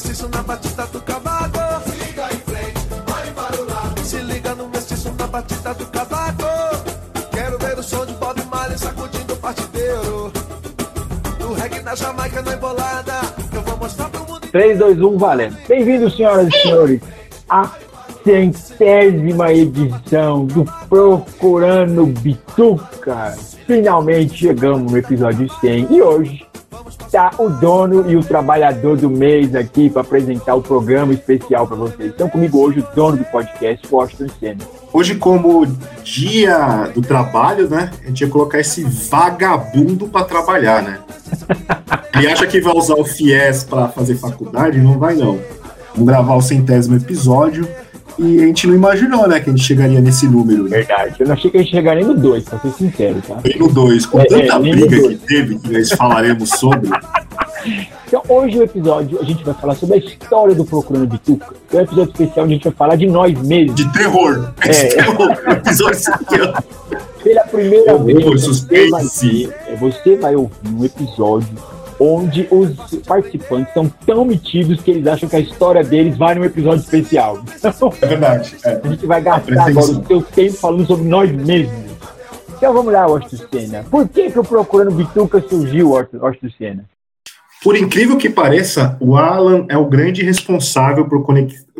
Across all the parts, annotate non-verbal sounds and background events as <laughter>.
mestiço na batida do cavaco. Siga em frente, vai para o lado. Se liga no mestiço na batida do cavaco. Quero ver o som de Bob Marley sacudindo o partideiro. Do reggae na Jamaica na embolada. Eu vou mostrar pro mundo 3, 2, 1, valendo. Bem-vindos, senhoras e senhores, à centésima edição do Procurando Bituca. Finalmente chegamos no episódio 100 e hoje tá o dono e o trabalhador do mês aqui para apresentar o programa especial para vocês. Estão comigo hoje o dono do podcast, Washington Senna. Hoje, como dia do trabalho, né? A gente ia colocar esse vagabundo pra trabalhar, né? <laughs> Ele acha que vai usar o FIES pra fazer faculdade? Não vai, não. Vamos gravar o centésimo episódio e a gente não imaginou, né, que a gente chegaria nesse número. Né? Verdade. Eu não achei que a gente chegaria no 2, pra ser sincero, tá? E no 2, com É, tanta é, nem no briga que teve, que nós falaremos sobre. <laughs> Então, hoje o episódio a gente vai falar sobre a história do Procurando Bituca. É um episódio especial onde a gente vai falar de nós mesmos. De terror. É. De terror. <laughs> Episódio ó. Pela primeira Horror, vez, você suspense. vai, ver, é, você vai ouvir um episódio onde os participantes são tão metidos que eles acham que a história deles vai num episódio especial. Então, É verdade. É. a gente vai gastar agora o seu tempo falando sobre nós mesmos. Então vamos lá, Senna. Por que, que o Procurando Bituca surgiu, Senna? Por incrível que pareça, o Alan é o grande responsável por,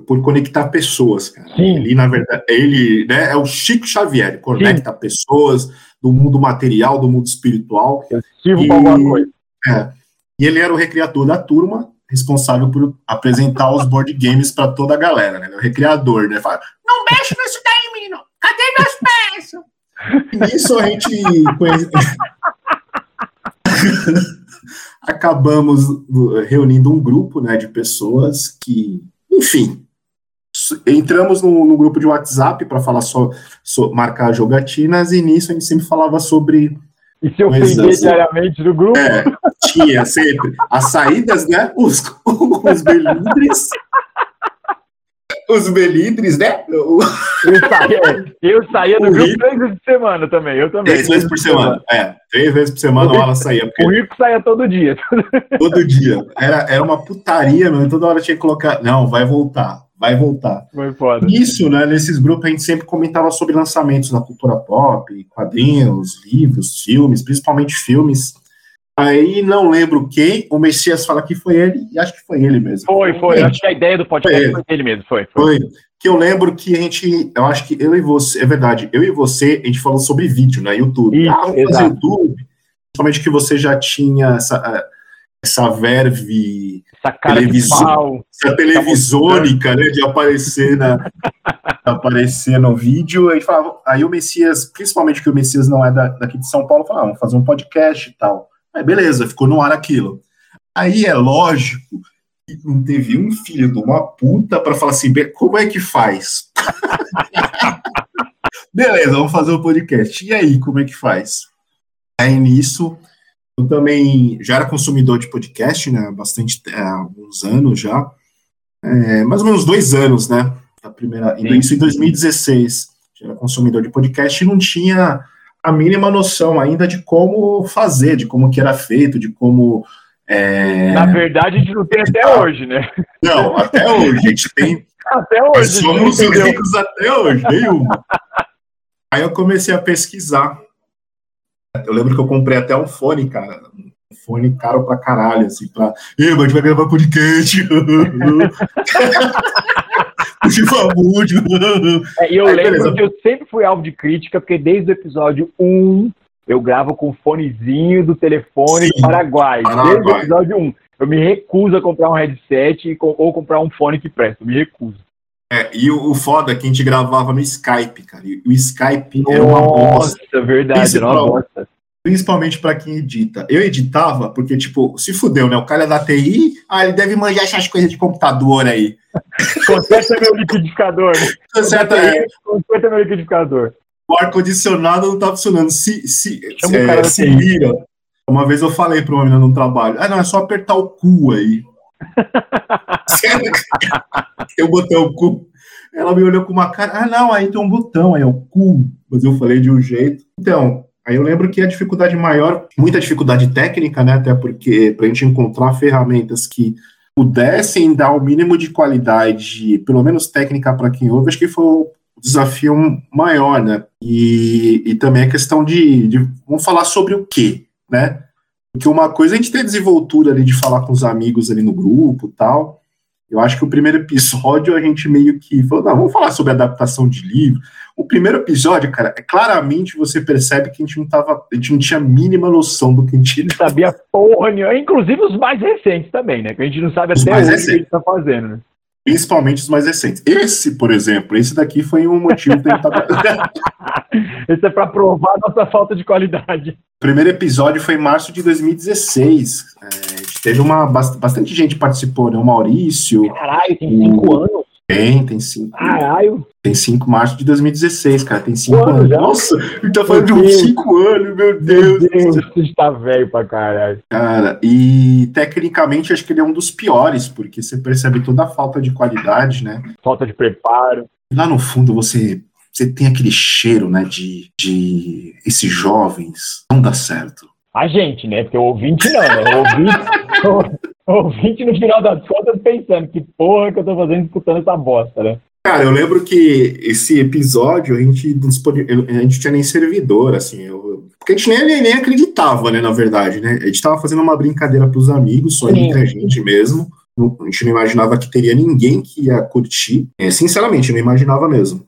por conectar pessoas, cara. Sim. Ele, na verdade, ele né, é o Chico Xavier, conecta pessoas do mundo material, do mundo espiritual. Eu sirvo E- pra alguma coisa. É. E ele era o recriador da turma, responsável por apresentar os board games para toda a galera, né? O recriador, né? Fala, não mexe nisso daí, menino! Cadê meus pés? E nisso a gente <laughs> acabamos uh, reunindo um grupo né, de pessoas que, enfim, entramos no, no grupo de WhatsApp para falar só, marcar jogatinas e nisso a gente sempre falava sobre E se ofender Exato. diariamente no grupo, é, tinha sempre as saídas, né? Os, os melindres. Os melindres, né? O- eu saía, eu saía do O grupo três vezes por semana também. Eu também. Três vezes por semana. É, três vezes por semana ela saía, O porque Rico saía todo dia. todo dia. Era, era uma putaria, mano. Toda hora tinha que colocar. Não, vai voltar, vai voltar. Foi foda. Isso, né? Nesses grupos a gente sempre comentava sobre lançamentos da cultura pop, quadrinhos, livros, filmes, principalmente filmes. Aí não lembro quem, o Messias fala que foi ele, e acho que foi ele mesmo. Foi, foi. Eu acho que a ideia do podcast Foi foi dele mesmo. Foi, foi. Foi. Que eu lembro que a gente, eu acho que eu e você, é verdade, eu e você, a gente falou sobre vídeo, né? YouTube. Isso, ah, vamos fazer exato. YouTube. Principalmente que você já tinha essa, essa verve, Essa cara Televisão. de pau. essa televisônica, né? De aparecer, na, <laughs> aparecer no vídeo. Aí, falava, aí o Messias, principalmente que o Messias não é da, daqui de São Paulo, falava, ah, vamos fazer um podcast e tal. Aí beleza, ficou no ar aquilo. Aí é lógico que não teve um filho de uma puta para falar assim, "Be- como é que faz? <laughs> beleza, vamos fazer um podcast. E aí, como é que faz? Aí nisso, eu também já era consumidor de podcast, né? há Bastante, há alguns anos já. É, mais ou menos dois anos, né? A primeira, Sim. isso em 2016. Já era consumidor de podcast e não tinha a mínima noção ainda de como fazer, de como que era feito, de como. é, Na verdade, a gente não tem até hoje, né? Não, até hoje a gente tem Até nós hoje. somos entendeu? ricos até hoje, nenhuma. Aí eu comecei a pesquisar. Eu lembro que eu comprei até um fone, cara. Um fone caro pra caralho, assim, pra. Ih, mas a gente vai gravar podcast. <laughs> <laughs> É, e eu Aí, lembro beleza. que eu sempre fui alvo de crítica, porque desde o episódio 1 eu gravo com o fonezinho do telefone Sim, do Paraguai. Paraguai. Desde o episódio 1. Eu me recuso a comprar um headset ou comprar um fone que presta. Eu me recuso. É, e o, o foda é que a gente gravava no Skype, cara. E o Skype era uma bosta. Nossa, verdade, era uma bosta. Principalmente pra quem edita. Eu editava porque, tipo, se fudeu, né? O cara é da TI, ah, ele deve manjar essas coisas de computador aí. Conserta meu liquidificador. certo, é, Conserta meu liquidificador. o ar-condicionado não tá funcionando. Se, se, o é, cara se TI. vira. Uma vez eu falei pra uma menina no trabalho, ah, não, é só apertar o cu aí. Sério? <laughs> eu botei o cu. Ela me olhou com uma cara, ah, não, aí tem um botão, aí é o cu. Mas eu falei de um jeito. Então, aí eu lembro que a dificuldade maior, muita dificuldade técnica, né? Até porque pra gente encontrar ferramentas que pudessem dar o mínimo de qualidade, pelo menos técnica para quem ouve, acho que foi o desafio maior, né? E, e também a questão de, de vamos falar sobre o quê, né? Porque uma coisa é a gente ter desenvoltura ali de falar com os amigos ali no grupo tal. Eu acho que o primeiro episódio a gente meio que falou, não, vamos falar sobre adaptação de livro. O primeiro episódio, cara, é claramente você percebe que a gente não tava, a gente não tinha a mínima noção do que a gente não sabia porra nenhuma, inclusive os mais recentes também, né? Que a gente não sabe os até hoje o que a gente tá fazendo, né? Principalmente os mais recentes. Esse, por exemplo, esse daqui foi um motivo para <laughs> Esse é para provar a nossa falta de qualidade. O primeiro episódio foi em março de 2016. É, teve uma bastante gente participou, né? O Maurício. Caralho, tem cinco o... anos. Tem, tem cinco. Caralho. Tem cinco, março de 2016, cara. Tem cinco anos. Nossa, ele tá falando de uns cinco anos, meu Deus. Meu Deus, você está velho pra caralho. Cara, e tecnicamente acho que ele é um dos piores, porque você percebe toda a falta de qualidade, né? Falta de preparo. Lá no fundo você, você tem aquele cheiro, né, de, de esses jovens. Não dá certo. A gente, né? Porque o ouvinte não, né? O ouvinte, <laughs> o, o ouvinte no final das contas pensando que porra que eu tô fazendo escutando essa bosta, né? Cara, eu lembro que esse episódio a gente a gente tinha nem servidor, assim, eu, porque a gente nem, nem acreditava, né, na verdade, né? A gente tava fazendo uma brincadeira pros amigos, só Sim. entre a gente mesmo. A gente não imaginava que teria ninguém que ia curtir. É, sinceramente, eu não imaginava mesmo.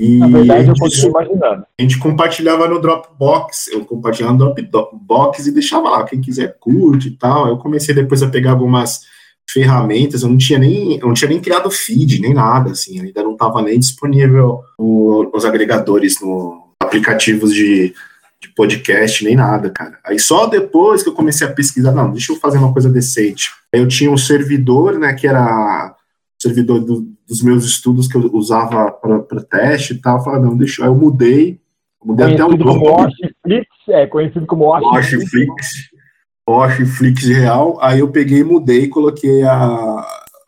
E na verdade, eu continuo imaginando. A gente compartilhava no Dropbox, eu compartilhava no Dropbox e deixava lá, quem quiser curte e tal. Eu comecei depois a pegar algumas ferramentas, eu não tinha nem, eu não tinha nem criado feed, nem nada, assim, ainda não estava nem disponível no, nos agregadores, no aplicativos de, de podcast, nem nada, cara. Aí só depois que eu comecei a pesquisar, não, deixa eu fazer uma coisa decente. Aí eu tinha um servidor, né, que era o servidor do, dos meus estudos que eu usava para teste e tal, eu falei, não, deixa, aí eu mudei, mudei conhecido até o nome. Como Washflix, é, conhecido como Washflix. Flix Real, aí eu peguei mudei coloquei a.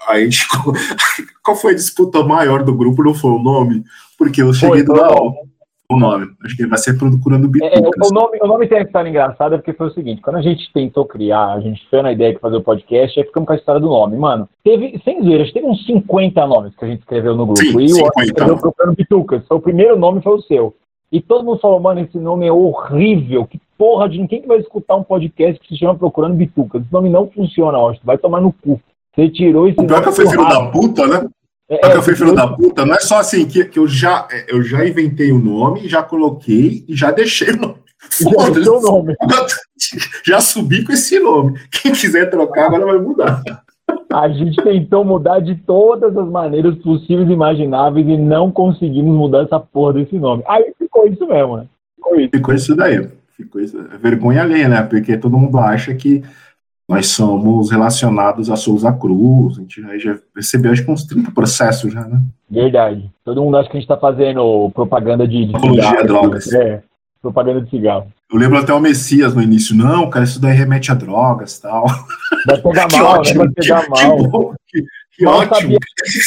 Aí <laughs> qual foi a disputa maior do grupo? Não foi o nome? Porque eu cheguei foi, do o nome. Acho que vai ser procurando bitucas. É, o, nome, o nome tem a história engraçada porque foi o seguinte: quando a gente tentou criar, a gente foi na ideia de fazer o podcast, aí ficamos com a história do nome. Mano, teve, sem ver, teve uns 50 nomes que a gente escreveu no grupo. Sim, e o outro escreveu procurando bitucas. Então, o primeiro nome foi o seu. E todo mundo falou, mano, esse nome é horrível. Que porra de quem que vai escutar um podcast que se chama Procurando Bituca? Esse nome não funciona, Austin. Vai tomar no cu. Você tirou esse o pior que eu fui filho da puta, né? É, que eu fui filho da puta, não é só assim que, que eu, já, eu já inventei o nome, já coloquei e já deixei o nome. <laughs> Já, nome. <laughs> já subi com esse nome. Quem quiser trocar, agora vai mudar. A gente tentou mudar de todas as maneiras possíveis e imagináveis e não conseguimos mudar essa porra desse nome. Aí ficou isso mesmo, né? Ficou isso, ficou isso daí. Ficou isso. É vergonha alheia, né? Porque todo mundo acha que nós somos relacionados a Souza Cruz. A gente já recebeu acho que uns 30 processos já, né? Verdade. Todo mundo acha que a gente está fazendo propaganda de, de cigarro. drogas. É, propaganda de cigarro. Eu lembro até o Messias no início, não, cara, isso daí remete a drogas tal. Vai pegar <laughs> mal, né? ótimo, né? Vai pegar que, mal. Que, que, mal ótimo.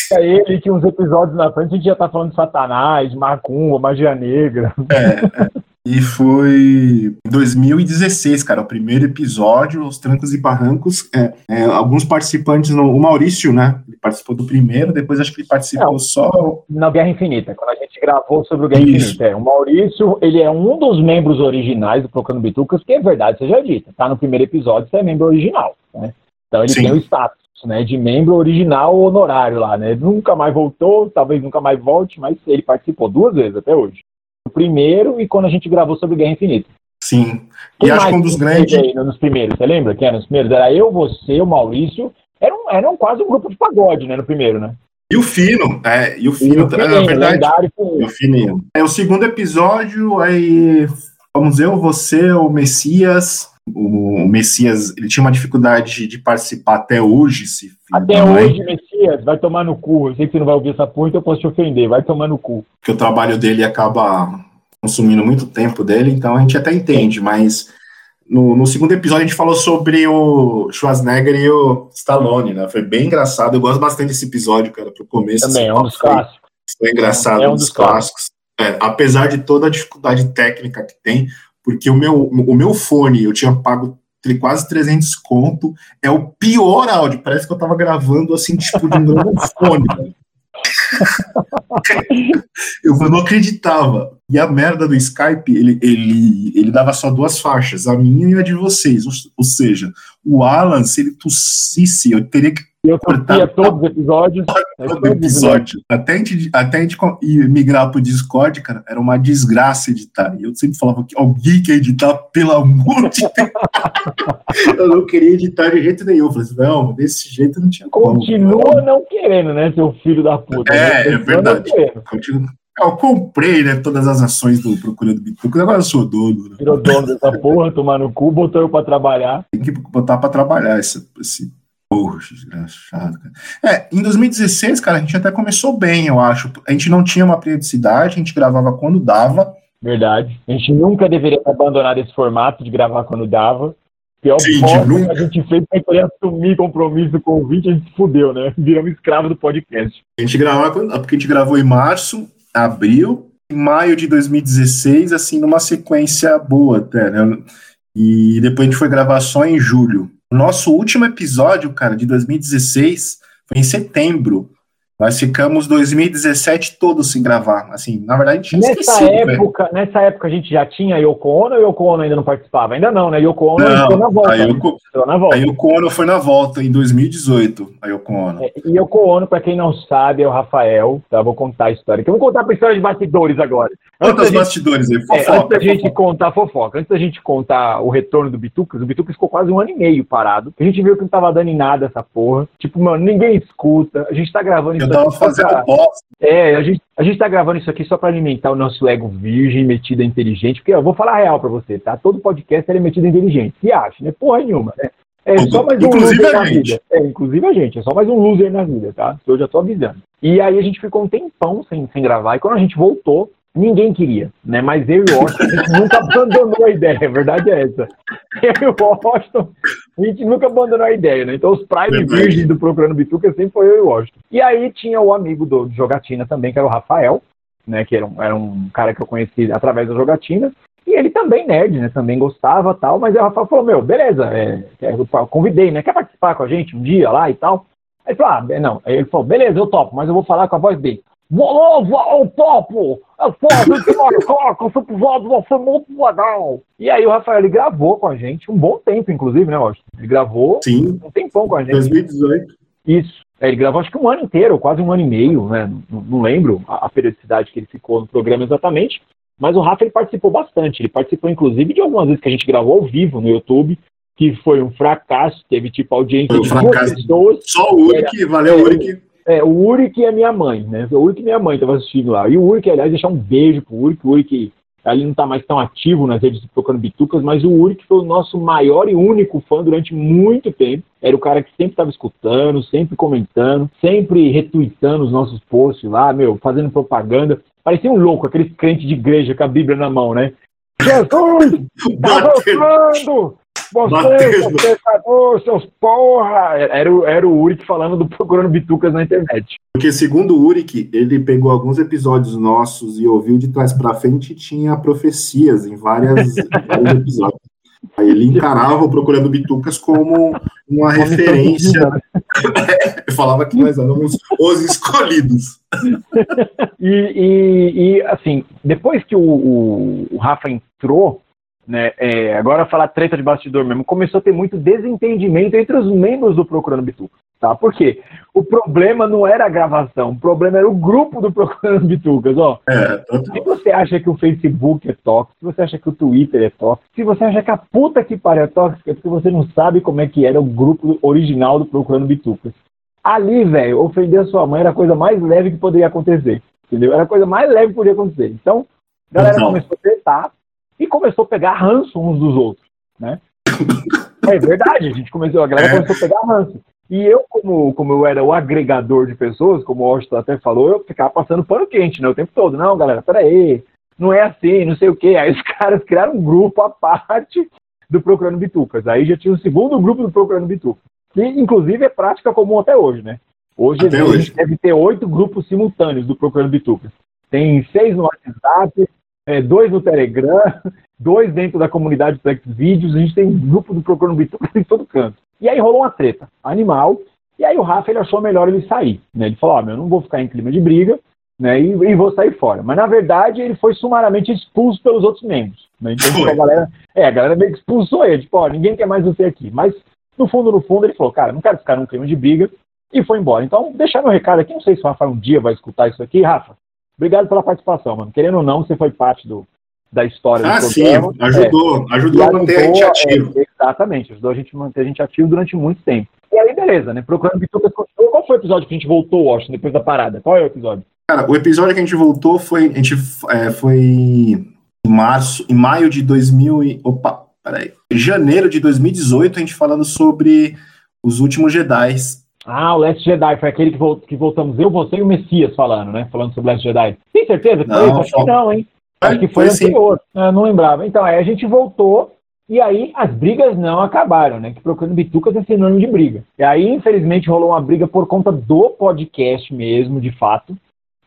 Sabia ele que uns episódios na frente a gente já tá falando de Satanás, Macumba, magia negra. É, é. E foi em 2016, cara, o primeiro episódio, Os Trancos e Barrancos. É, é, alguns participantes, no, o Maurício, né? Ele participou do primeiro, depois acho que ele participou Não, só. Na Guerra Infinita, quando a gente gravou sobre o Guerra Isso. Infinita. É, o Maurício, ele é um dos membros originais do Procurando Bitucas, que é verdade seja dita. Tá no primeiro episódio, você é membro original, né? Então ele Sim. tem o status né, de membro original honorário lá, né? Nunca mais voltou, talvez nunca mais volte, mas ele participou duas vezes até hoje o primeiro e quando a gente gravou sobre Guerra Infinita. Sim. Quem e acho que um dos grandes. Nos primeiros, você lembra quem era nos primeiros? Era eu, você, o Maurício. Era, um, era um, quase um grupo de pagode, né? No primeiro, né? E o Fino, é, e o Fino, e o Fininho, na verdade. O Fininho. É o segundo episódio, aí vamos eu, você, o Messias. O, Messias, ele tinha uma dificuldade de participar até hoje, se Até hoje, Messias, vai tomar no cu. Eu sei que você não vai ouvir essa porra, então eu posso te ofender, vai tomar no cu. Porque o trabalho dele acaba consumindo muito tempo dele, então a gente até entende, mas no, no, segundo episódio a gente falou sobre o Schwarzenegger e o Stallone, né? Foi bem engraçado. Eu gosto bastante desse episódio, cara, pro começo. Também, assim, é um dos foi, clássicos. Foi engraçado, é um dos, clássicos. É, apesar de toda a dificuldade técnica que tem, porque o meu, o meu fone, eu tinha pago quase 300 conto. É o pior áudio. Parece que eu tava gravando assim, tipo, de um fone. <laughs> eu não acreditava. E a merda do Skype, ele, ele, ele dava só duas faixas, a minha e a de vocês. Ou, ou seja, o Alan, se ele tossisse, eu teria que eu cortar todos os episódios. Todo episódio. Até a, gente, até a gente migrar pro Discord, cara, era uma desgraça editar. E eu sempre falava que alguém quer editar, pelo amor de Deus. <laughs> eu não queria editar de jeito nenhum. Eu falei assim, não, desse jeito não tinha como. Continua não querendo, né, seu filho da puta. É, né? é verdade. Eu comprei, né, todas as ações do Procurando Bituca, agora eu sou dono. Né? Virou dono dessa porra, tomar no cu, botou eu pra trabalhar. Tem que botar pra trabalhar esse, esse Poxa, desgraçado, cara. É, em 2016, cara, a gente até começou bem, eu acho. A gente não tinha uma periodicidade, a gente gravava quando dava. Verdade. A gente nunca deveria abandonar esse formato de gravar quando dava. Pior Sim, nunca... que a gente fez para querer assumir compromisso com o ouvinte, a gente se fudeu, né? Viramos escravo do podcast. A gente gravava, porque a gente gravou em março, abril, em maio de 2016, assim, numa sequência boa até, né? E depois a gente foi gravar só em julho. Nosso último episódio, cara, de 2016, foi em setembro. Nós ficamos 2017 todo sem gravar. Assim, na verdade, a gente tinha nessa esquecido, época, Nessa época a gente já tinha Yoko Ono ou Yoko Ono ainda não participava? Ainda não, né? Yoko Ono entrou na volta. A Yoko, né? na volta. A Yoko Ono foi na volta em 2018, a Yoko Ono. É, e Yoko Ono, para quem não sabe, é o Rafael. Tá? Vou contar a história. Que eu vou contar a história de bastidores agora. Conta os bastidores aí, fofoca. É, antes da gente contar fofoca, antes da gente contar o retorno do Bitucas, o Bitucas ficou quase um ano e meio parado. A gente viu que não tava dando em nada essa porra. Tipo, mano, ninguém escuta. A gente tá gravando. Eu tava fazendo bosta. É, a gente, a gente tá gravando isso aqui só para alimentar o nosso ego virgem, metido inteligente, porque eu vou falar a real para você, tá? Todo podcast é metido inteligente. Se acha, né? Porra nenhuma, né? É só mais um inclusive loser na vida. É, inclusive a gente, é só mais um loser na vida, tá? Eu já tô avisando. E aí a gente ficou um tempão sem, sem gravar, e quando a gente voltou, ninguém queria, né? Mas eu e o Washington, a gente nunca abandonou a ideia, a verdade é essa. Eu e o Washington, a gente nunca abandonou a ideia, né? Então os prime virgens do Procurando Bituca sempre foi eu e o Washington. E aí tinha o amigo do, do Jogatina também, que era o Rafael, né? Que era um, era um cara que eu conheci através da Jogatina. E ele também nerd, né? Também gostava tal, mas aí o Rafael falou, meu, beleza, é, é eu convidei, né? Quer participar com a gente um dia lá e tal? Aí ele falou, ah, não. Aí ele falou, beleza, eu topo, mas eu vou falar com a voz dele. Beleza, eu topo! É foda que marcar, esse episódio vai ser muito legal. E aí o Rafael ele gravou com a gente um bom tempo, inclusive, né, Washington? Ele gravou Sim. um tempão com a gente. 2018. Isso. É, ele gravou acho que um ano inteiro, quase um ano e meio, né? Não, não lembro a, a, periodicidade que ele ficou no programa exatamente. Mas o Rafa ele participou bastante. Ele participou, inclusive, de algumas vezes que a gente gravou ao vivo no YouTube, que foi um fracasso, teve tipo audiência um de fracasso. pessoas. Só o Uric, valeu, é, Uric. É, o Uric é minha mãe, né? O Uric e minha mãe estavam assistindo lá. E o Uric, aliás, deixar um beijo pro Uric. O Uric, ali não tá mais tão ativo nas redes tocando bitucas, mas o Uric foi o nosso maior e único fã durante muito tempo. Era o cara que sempre estava escutando, sempre comentando, sempre retweetando os nossos posts lá, meu, fazendo propaganda. Parecia um louco, aquele crente de igreja com a Bíblia na mão, né? <laughs> Jesus! Tá voltando! Você, pecador, seus porra! Era, o, era o Uric falando do Procurando Bitucas na internet. Porque, segundo o Uric, ele pegou alguns episódios nossos e ouviu de trás para frente e tinha profecias em, várias, <laughs> vários episódios. Aí ele encarava o Procurando Bitucas como uma referência. é, falava que nós éramos os escolhidos. e, e, e, assim, depois que o, o, o Rafa entrou né, é, agora falar treta de bastidor mesmo, começou a ter muito desentendimento entre os membros do Procurando Bituca. Tá? Por quê? O problema não era a gravação, o problema era o grupo do Procurando Bitucas. Ó, é, se você acha que o Facebook é tóxico, se você acha que o Twitter é tóxico, se você acha que a puta que pariu é tóxica, é porque você não sabe como é que era o grupo original do Procurando Bitucas. Ali, velho, ofender a sua mãe era a coisa mais leve que poderia acontecer. Entendeu? Era a coisa mais leve que podia acontecer. Então, a galera então. começou a tretar, e começou a pegar ranço uns dos outros, né? É verdade, a gente começou, a galera é. começou a pegar ranço. E eu, como, como eu era o agregador de pessoas, como o Austin até falou, eu ficava passando pano quente, né, o tempo todo. Não, galera, peraí, não é assim, não sei o quê. Aí os <laughs> caras criaram um grupo à parte do Procurando Bitucas. Aí já tinha o um segundo grupo do Procurando Bitucas, que inclusive é prática comum até hoje, né? Hoje até a gente hoje. deve ter oito grupos simultâneos do Procurando Bitucas. Tem seis no WhatsApp, é, dois no Telegram, <laughs> dois dentro da comunidade do Plex Vídeos, a gente tem um grupo do Procurando Bituca em todo canto. E aí rolou uma treta animal, e aí o Rafa ele achou melhor ele sair. Né? Ele falou, ó, oh, meu, eu não vou ficar em clima de briga, né, e, e, vou sair fora. Mas na verdade ele foi sumariamente expulso pelos outros membros. Né? Então tipo, a galera, é, a galera meio que expulsou ele, tipo, ó, ninguém quer mais você aqui. Mas no fundo, no fundo, ele falou, cara, não quero ficar num clima de briga, e foi embora. Então, deixar meu recado aqui, não sei se o Rafa um dia vai escutar isso aqui. Rafa, obrigado pela participação, mano. Querendo ou não, você foi parte do, da história ah, do programa. sim, ajudou, é, ajudou a manter a gente ativo. É, exatamente, ajudou a gente a manter a gente ativo durante muito tempo. E aí, beleza, né? Procurando Bitucas Qual foi o episódio que a gente voltou, Washington, depois da parada? Qual é o episódio? Cara, o episódio que a gente voltou foi. A gente é, foi em março, em maio de 2000 e. Opa, peraí. Janeiro de 2018, a gente falando sobre os últimos Jedi. Ah, o Last Jedi, foi aquele que, que voltamos eu, você e o Messias falando, né? Falando sobre o Last Jedi. Tem certeza que não, foi? Acho que não, hein? Acho que foi, foi anterior. Ah, não lembrava. Então, aí a gente voltou e aí as brigas não acabaram, né? Que procurando bitucas é sinônimo de briga. E aí, infelizmente, rolou uma briga por conta do podcast mesmo, de fato.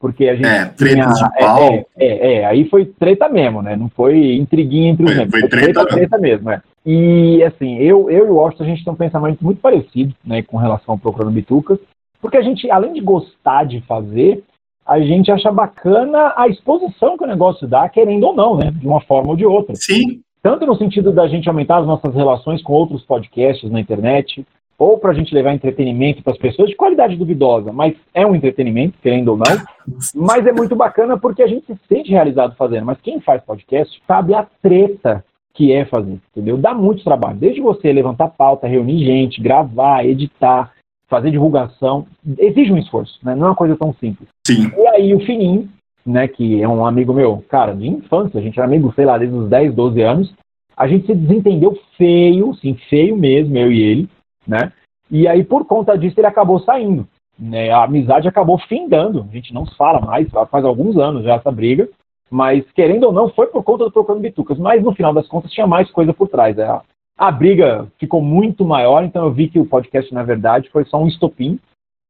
Porque a gente. É, treta tinha, de pau. É, é, é, aí foi treta mesmo, né? Não foi intriguinha entre os membros. Foi, foi treta, treta, treta mesmo, é. E assim, eu, eu e o Washington, a gente tem um pensamento muito parecido, né, com relação ao Procurando Bitucas, porque a gente, além de gostar de fazer, a gente acha bacana a exposição que o negócio dá, querendo ou não, né? De uma forma ou de outra. Sim. Tanto no sentido da gente aumentar as nossas relações com outros podcasts na internet, ou para a gente levar entretenimento para as pessoas de qualidade duvidosa, mas é um entretenimento, querendo ou não. Mas é muito bacana porque a gente se sente realizado fazendo. Mas quem faz podcast sabe a treta que é fazer, entendeu? Dá muito trabalho. Desde você levantar pauta, reunir gente, gravar, editar, fazer divulgação, exige um esforço, né? Não é uma coisa tão simples. Sim. E aí o Fininho, né, que é um amigo meu, cara, de infância, a gente era amigo, sei lá, desde os 10, 12 anos, a gente se desentendeu feio, sim, feio mesmo, eu e ele, né? E aí, por conta disso, ele acabou saindo. Né? A amizade acabou findando. A gente não se fala mais, faz alguns anos já essa briga. Mas, querendo ou não, foi por conta do Procurando Bitucas. Mas, no final das contas, tinha mais coisa por trás. A, a briga ficou muito maior, então eu vi que o podcast, na verdade, foi só um estopim.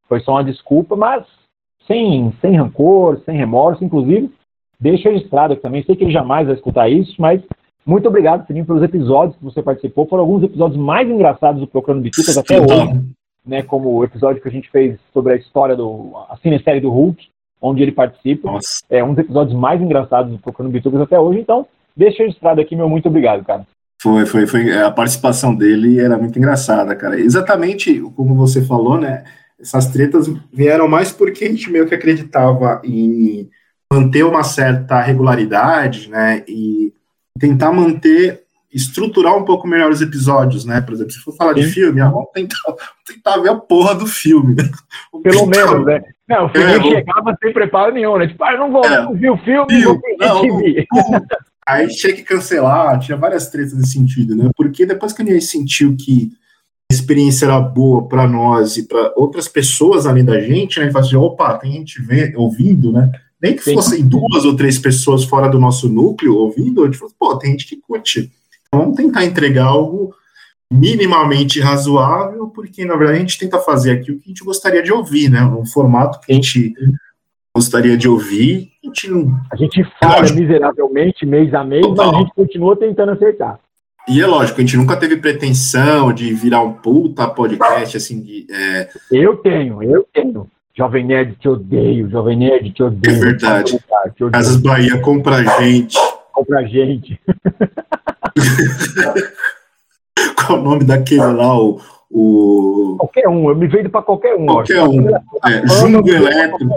Foi só uma desculpa, mas sem, sem rancor, sem remorso, inclusive. Deixa registrado também. Sei que ele jamais vai escutar isso, mas muito obrigado, Fininho, pelos episódios que você participou. Foram alguns episódios mais engraçados do Procurando Bitucas até hoje. Né, como o episódio que a gente fez sobre a história do. a cinesérie do Hulk, onde ele participa. Nossa. É um dos episódios mais engraçados do Procurando Bitucas até hoje. Então, deixa registrado aqui, meu muito obrigado, cara. Foi, foi, foi. A participação dele era muito engraçada, cara. Exatamente como você falou, né? Essas tretas vieram mais porque a gente meio que acreditava em manter uma certa regularidade, né? E tentar manter, estruturar um pouco melhor os episódios, né? Por exemplo, se for falar Sim. de filme, ah, vamos, tentar, tentar ver a porra do filme, né? Pelo menos, né? Não, o filme é, chegava sem preparo nenhum, né? Tipo, ah, eu não vou é, ver o filme, viu? não, não, Aí tinha que cancelar, tinha várias tretas nesse sentido, né? Porque depois que a gente sentiu que a experiência era boa para nós e para outras pessoas além da gente, né? E assim, opa, tem gente vendo, ouvindo, né? Nem que fossem duas ou três pessoas fora do nosso núcleo ouvindo, a gente falou, pô, tem gente que curte. Então vamos tentar entregar algo minimamente razoável, porque na verdade a gente tenta fazer aqui o que a gente gostaria de ouvir, né? Um formato que a gente gostaria de ouvir. A gente, não... a gente falha lógico. miseravelmente mês a mês, Total. mas a gente continua tentando acertar. E é lógico, a gente nunca teve pretensão de virar um puta podcast, assim, de... É... Eu tenho, eu tenho. Jovem Nerd, te odeio. Jovem Nerd, te odeio. É verdade. Te Casas Bahia, compra a gente. Compra a gente. <laughs> Qual o nome daquele lá? O, o... Qualquer um, eu me vendo para qualquer um. Qualquer um. É, Jumbo Elétrico,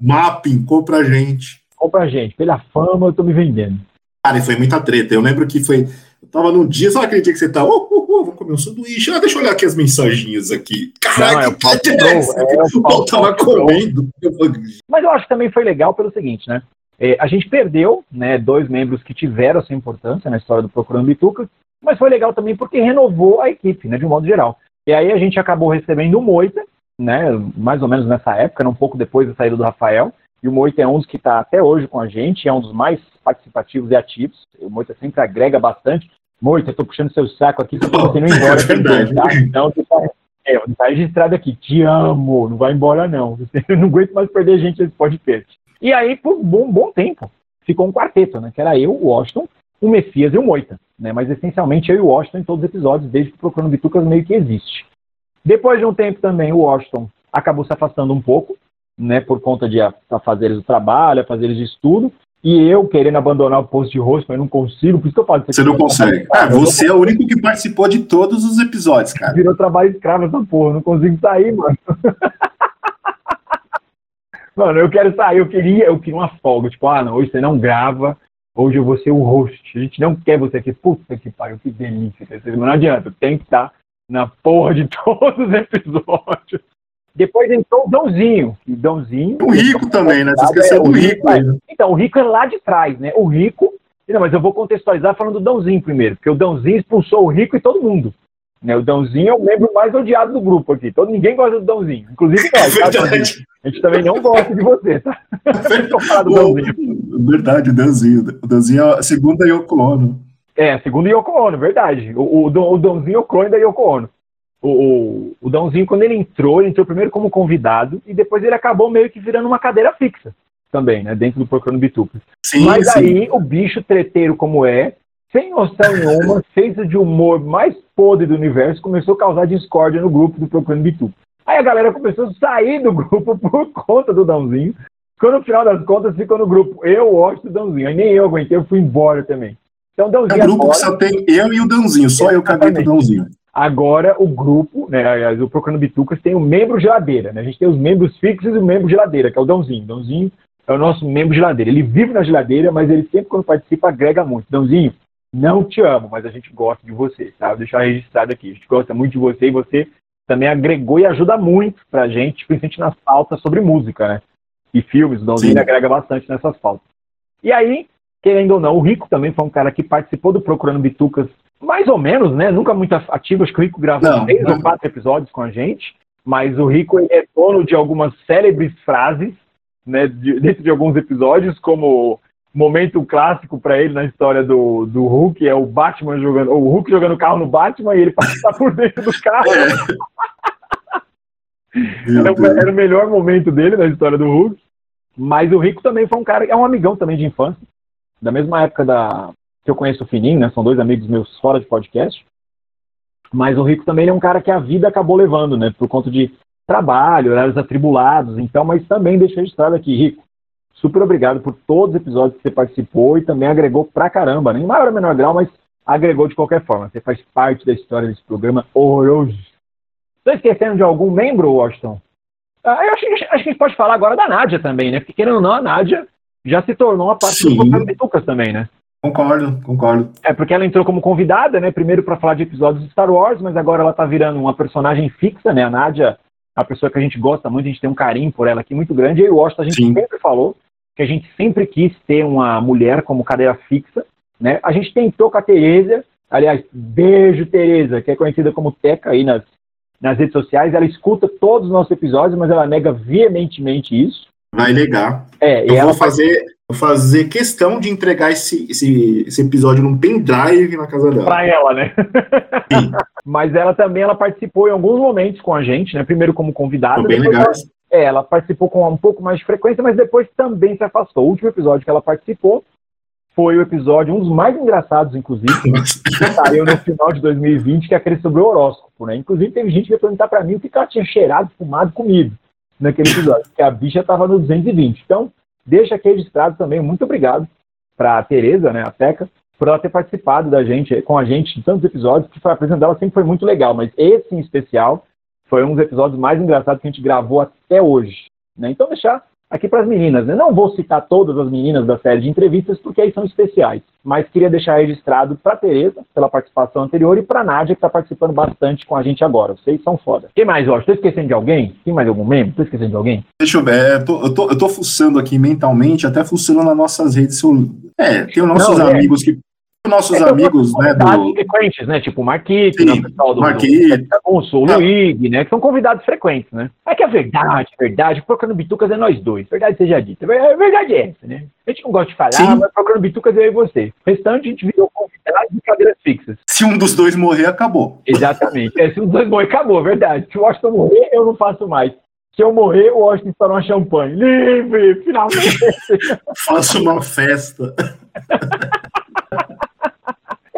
Mapping, compra a gente. Compra a gente. Pela fama, eu tô me vendendo. Cara, e foi muita treta. Eu lembro que foi. Eu tava num dia, sabe aquele dia que você tá. Oh, comer um sanduíche. Ah, deixa eu olhar aqui as mensagens aqui. Caraca, que é, é essa? É, eu tava comendo. Mas eu acho que também foi legal pelo seguinte, né? É, a gente perdeu né, dois membros que tiveram essa importância na história do Procurando Bituca, mas foi legal também porque renovou a equipe, né, de um modo geral. E aí a gente acabou recebendo o Moita, né, mais ou menos nessa época, um pouco depois da saída do Rafael, e o Moita é um dos que está até hoje com a gente, é um dos mais participativos e ativos. O Moita sempre agrega bastante. Moita, estou puxando seu saco aqui, porque você não ir embora <laughs> é também, tá? Então, está é, tá registrado aqui. Te amo, não vai embora não. Você <laughs> não aguento mais perder gente nesse podcast. E aí, por um bom, bom tempo, ficou um quarteto, né? Que era eu, o Washington, o Messias e o Moita, né? Mas essencialmente eu e o Washington em todos os episódios, desde que o Procurando Bitucas meio que existe. Depois de um tempo também, o Washington acabou se afastando um pouco, né? Por conta de afazeres do trabalho, afazeres de estudo, e eu querendo abandonar o posto de rosto, mas não consigo, por isso que eu falo. Você não consegue. Ah, você é o único que participou de todos os episódios, cara. Virou trabalho escravo essa porra, não consigo sair, mano. <laughs> mano, eu quero sair, eu queria, eu queria uma folga, tipo, ah, não, hoje você não grava, hoje eu vou ser o host. A gente não quer você aqui. Puta que pariu, que delícia. Não adianta, tem que estar na porra de <laughs> todos os episódios. Depois entrou o Dãozinho. O Dãozinho. O Rico também, né? Você esqueceu é, do Rico. rico então, o Rico é lá de trás, né? O Rico. Não, mas eu vou contextualizar falando do Dãozinho primeiro, porque o Dãozinho expulsou o Rico e todo mundo. Né? O Dãozinho é o membro mais odiado do grupo aqui. Todo, ninguém gosta do Dãozinho. Inclusive <laughs> nós. É tá? A gente também não gosta de você, tá? <laughs> o verdade, o Dãozinho. O Dãozinho é a segunda Yoko Ono. É, a segunda Yoko Ono, verdade. O, o, o Dãozinho é o clone da Yoko Ono o, o, o Dãozinho, quando ele entrou, ele entrou primeiro como convidado e depois ele acabou meio que virando uma cadeira fixa também, né? Dentro do Procurando Bitucas. Sim, Mas sim. aí o bicho treteiro como é, sem noção nenhuma, <laughs> fez de humor mais podre do universo, começou a causar discórdia no grupo do Procurando Bitucas. Aí a galera começou a sair do <laughs> grupo por conta do Dãozinho. Quando no final das contas ficou no grupo eu, o Washington e o Dãozinho. Aí nem eu aguentei, eu fui embora também. Então, Dãozinho é um grupo agora... que só tem eu e o Dãozinho, só eu caguei pro Dãozinho. Agora, o grupo, né, aliás, o Procurando Bitucas tem o membro geladeira, né? A gente tem os membros fixos e o membro geladeira, que é o Dãozinho. Dãozinho é o nosso membro geladeira. Ele vive na geladeira, mas ele sempre, quando participa, agrega muito. Dãozinho, não te amo, mas a gente gosta de você, tá? Vou deixar registrado aqui. A gente gosta muito de você e você também agregou e ajuda muito pra gente, principalmente nas pautas sobre música, né? E filmes, o Dãozinho agrega bastante nessas pautas. E aí, querendo ou não, o Rico também foi um cara que participou do Procurando Bitucas mais ou menos, né? Nunca muito ativo, acho que o Rico gravou não, três não. ou quatro episódios com a gente, mas o Rico é dono de algumas célebres frases, né? De, dentro de alguns episódios, como momento clássico para ele na história do, do Hulk é o Batman jogando, o Hulk jogando carro no Batman e ele <laughs> passar por dentro do carro. É. <laughs> era, era, o melhor momento dele na história do Hulk. Mas o Rico também foi um cara, é um amigão também de infância, da mesma época da, que eu conheço o Fininho, né? São dois amigos meus fora de podcast. Mas o Rico também é um cara que a vida acabou levando, né? Por conta de trabalho, horários atribulados. Então, mas também deixa registrado aqui, Rico. Super obrigado por todos os episódios que você participou e também agregou pra caramba, né? Em maior ou menor grau, mas agregou de qualquer forma. Você faz parte da história desse programa horroroso. Estou esquecendo de algum membro, Washington? Ah, eu acho, acho, que a gente pode falar agora da Nádia também, né? Porque querendo ou não, a Nádia já se tornou uma parte Sim. do programa de Tucas também, né? Concordo, concordo. É porque ela entrou como convidada, né? Primeiro para falar de episódios de Star Wars, mas agora ela tá virando uma personagem fixa, né? A Nádia, a pessoa que a gente gosta muito, a gente tem um carinho por ela aqui muito grande. E o Washington, a gente Sim. sempre falou que a gente sempre quis ter uma mulher como cadeira fixa, né? A gente tentou com a Tereza, aliás, beijo Tereza, que é conhecida como Teca aí nas, nas redes sociais. Ela escuta todos os nossos episódios, mas ela nega veementemente isso. Vai negar. É, eu vou fazer, vou fazer questão de entregar esse, esse, esse episódio num pendrive na casa dela. Pra ela, né? Sim. <laughs> Mas ela também ela participou em alguns momentos com a gente, né? Primeiro como convidada. bem legal. Ela, é, ela participou com um pouco mais de frequência, mas depois também se afastou. O último episódio que ela participou foi o episódio, um dos mais engraçados, inclusive, <laughs> que saiu no final de 2020, que é aquele sobre o horóscopo, né? Inclusive teve gente que ia perguntar para mim o que ela tinha cheirado, fumado comigo naquele episódio, porque a bicha estava no 220. Então, deixa aqui registrado também, muito obrigado para a Tereza, né, a Teca, por ela ter participado da gente, com a gente em tantos episódios, que foi, a presença dela sempre foi muito legal, mas esse em especial foi um dos episódios mais engraçados que a gente gravou até hoje. Né? Então, deixar aqui para as meninas. Né? Não vou citar todas as meninas da série de entrevistas, porque aí são especiais. Mas queria deixar registrado para a Tereza, pela participação anterior, e para a Nádia, que está participando bastante com a gente agora. Vocês são foda. Quem mais, Jorge? Estou esquecendo de alguém? Tem mais algum membro? Estou esquecendo de alguém? Deixa eu ver. Eu tô, eu, tô, eu tô fuçando aqui mentalmente, até fuçando nas nossas redes. É, tem os nossos Não, é. amigos é. que nossos é amigos, né? Do... frequentes, né? Tipo o Marquito, né, o pessoal do, Marquito. do, o Luig, né? Que são convidados frequentes, né? É que a verdade, verdade, procurando bitucas é nós dois. Verdade seja dita. A verdade é essa, né? A gente não gosta de falar, Sim. mas procurando bitucas é eu e você. O restante a gente virou convidado de cadeiras fixas. Se um dos dois morrer, acabou. Exatamente. É, se um dos dois morrer, acabou, verdade. Se o Washington morrer, eu não faço mais. Se eu morrer, o Washington estoura uma champanhe. Livre, finalmente. <laughs> Faça uma festa. <laughs>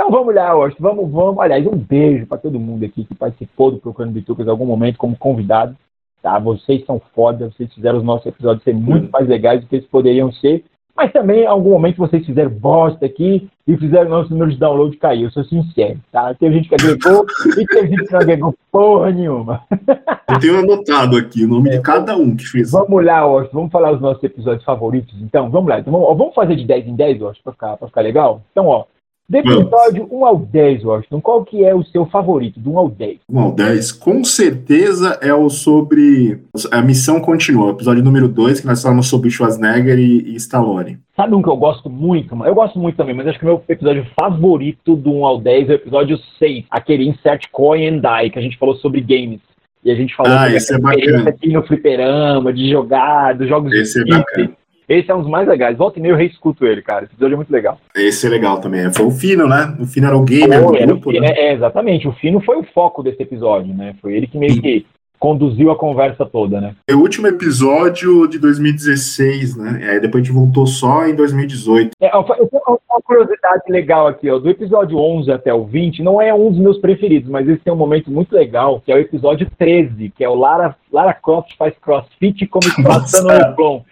Então vamos lá, Washington. Vamos, vamos. Aliás, um beijo para todo mundo aqui que participou do Procurando Bitucas em algum momento como convidado. Tá? Vocês são foda, vocês fizeram os nossos episódios serem muito mais legais do que eles poderiam ser. Mas também, em algum momento, vocês fizeram bosta aqui e fizeram nosso número de download cair. Eu sou sincero, tá? Teve gente que agregou e teve gente que não agregou porra nenhuma. <laughs> Eu tenho anotado aqui o nome é, de cada um que fez. Vamos lá, Washington. Vamos falar os nossos episódios favoritos, então? Vamos lá. Então, vamos, vamos fazer de 10 em 10, Washington, pra ficar, pra ficar legal? Então, ó, do episódio 1 ao 10, Washington, qual que é o seu favorito, do 1 ao 10? 1 ao 10, com certeza é o sobre a missão continua, episódio número 2, que nós falamos sobre Schwarzenegger e, e Stallone. Sabe um que eu gosto muito, mano? Eu gosto muito também, mas acho que o meu episódio favorito do 1 ao 10 é o episódio 6, aquele Insert Coin and Die, que a gente falou sobre games. E a gente falou ah, sobre a é experiência aqui no fliperama, de jogar, dos jogos esse de é bacana. Esse é um dos mais legais. Volta e meio eu reescuto ele, cara. Esse episódio é muito legal. Esse é legal também. Foi o Fino, né? O Fino era o gamer do grupo, né? É, exatamente. O Fino foi o foco desse episódio, né? Foi ele que meio que conduziu a conversa toda, né? É o último episódio de 2016, né? Aí depois a gente voltou só em 2018. É, eu tenho uma curiosidade legal aqui, ó. Do episódio 11 até o 20, não é um dos meus preferidos, mas esse tem um momento muito legal, que é o episódio 13, que é o Lara, Lara Croft faz crossfit como se <laughs> passando no Plon.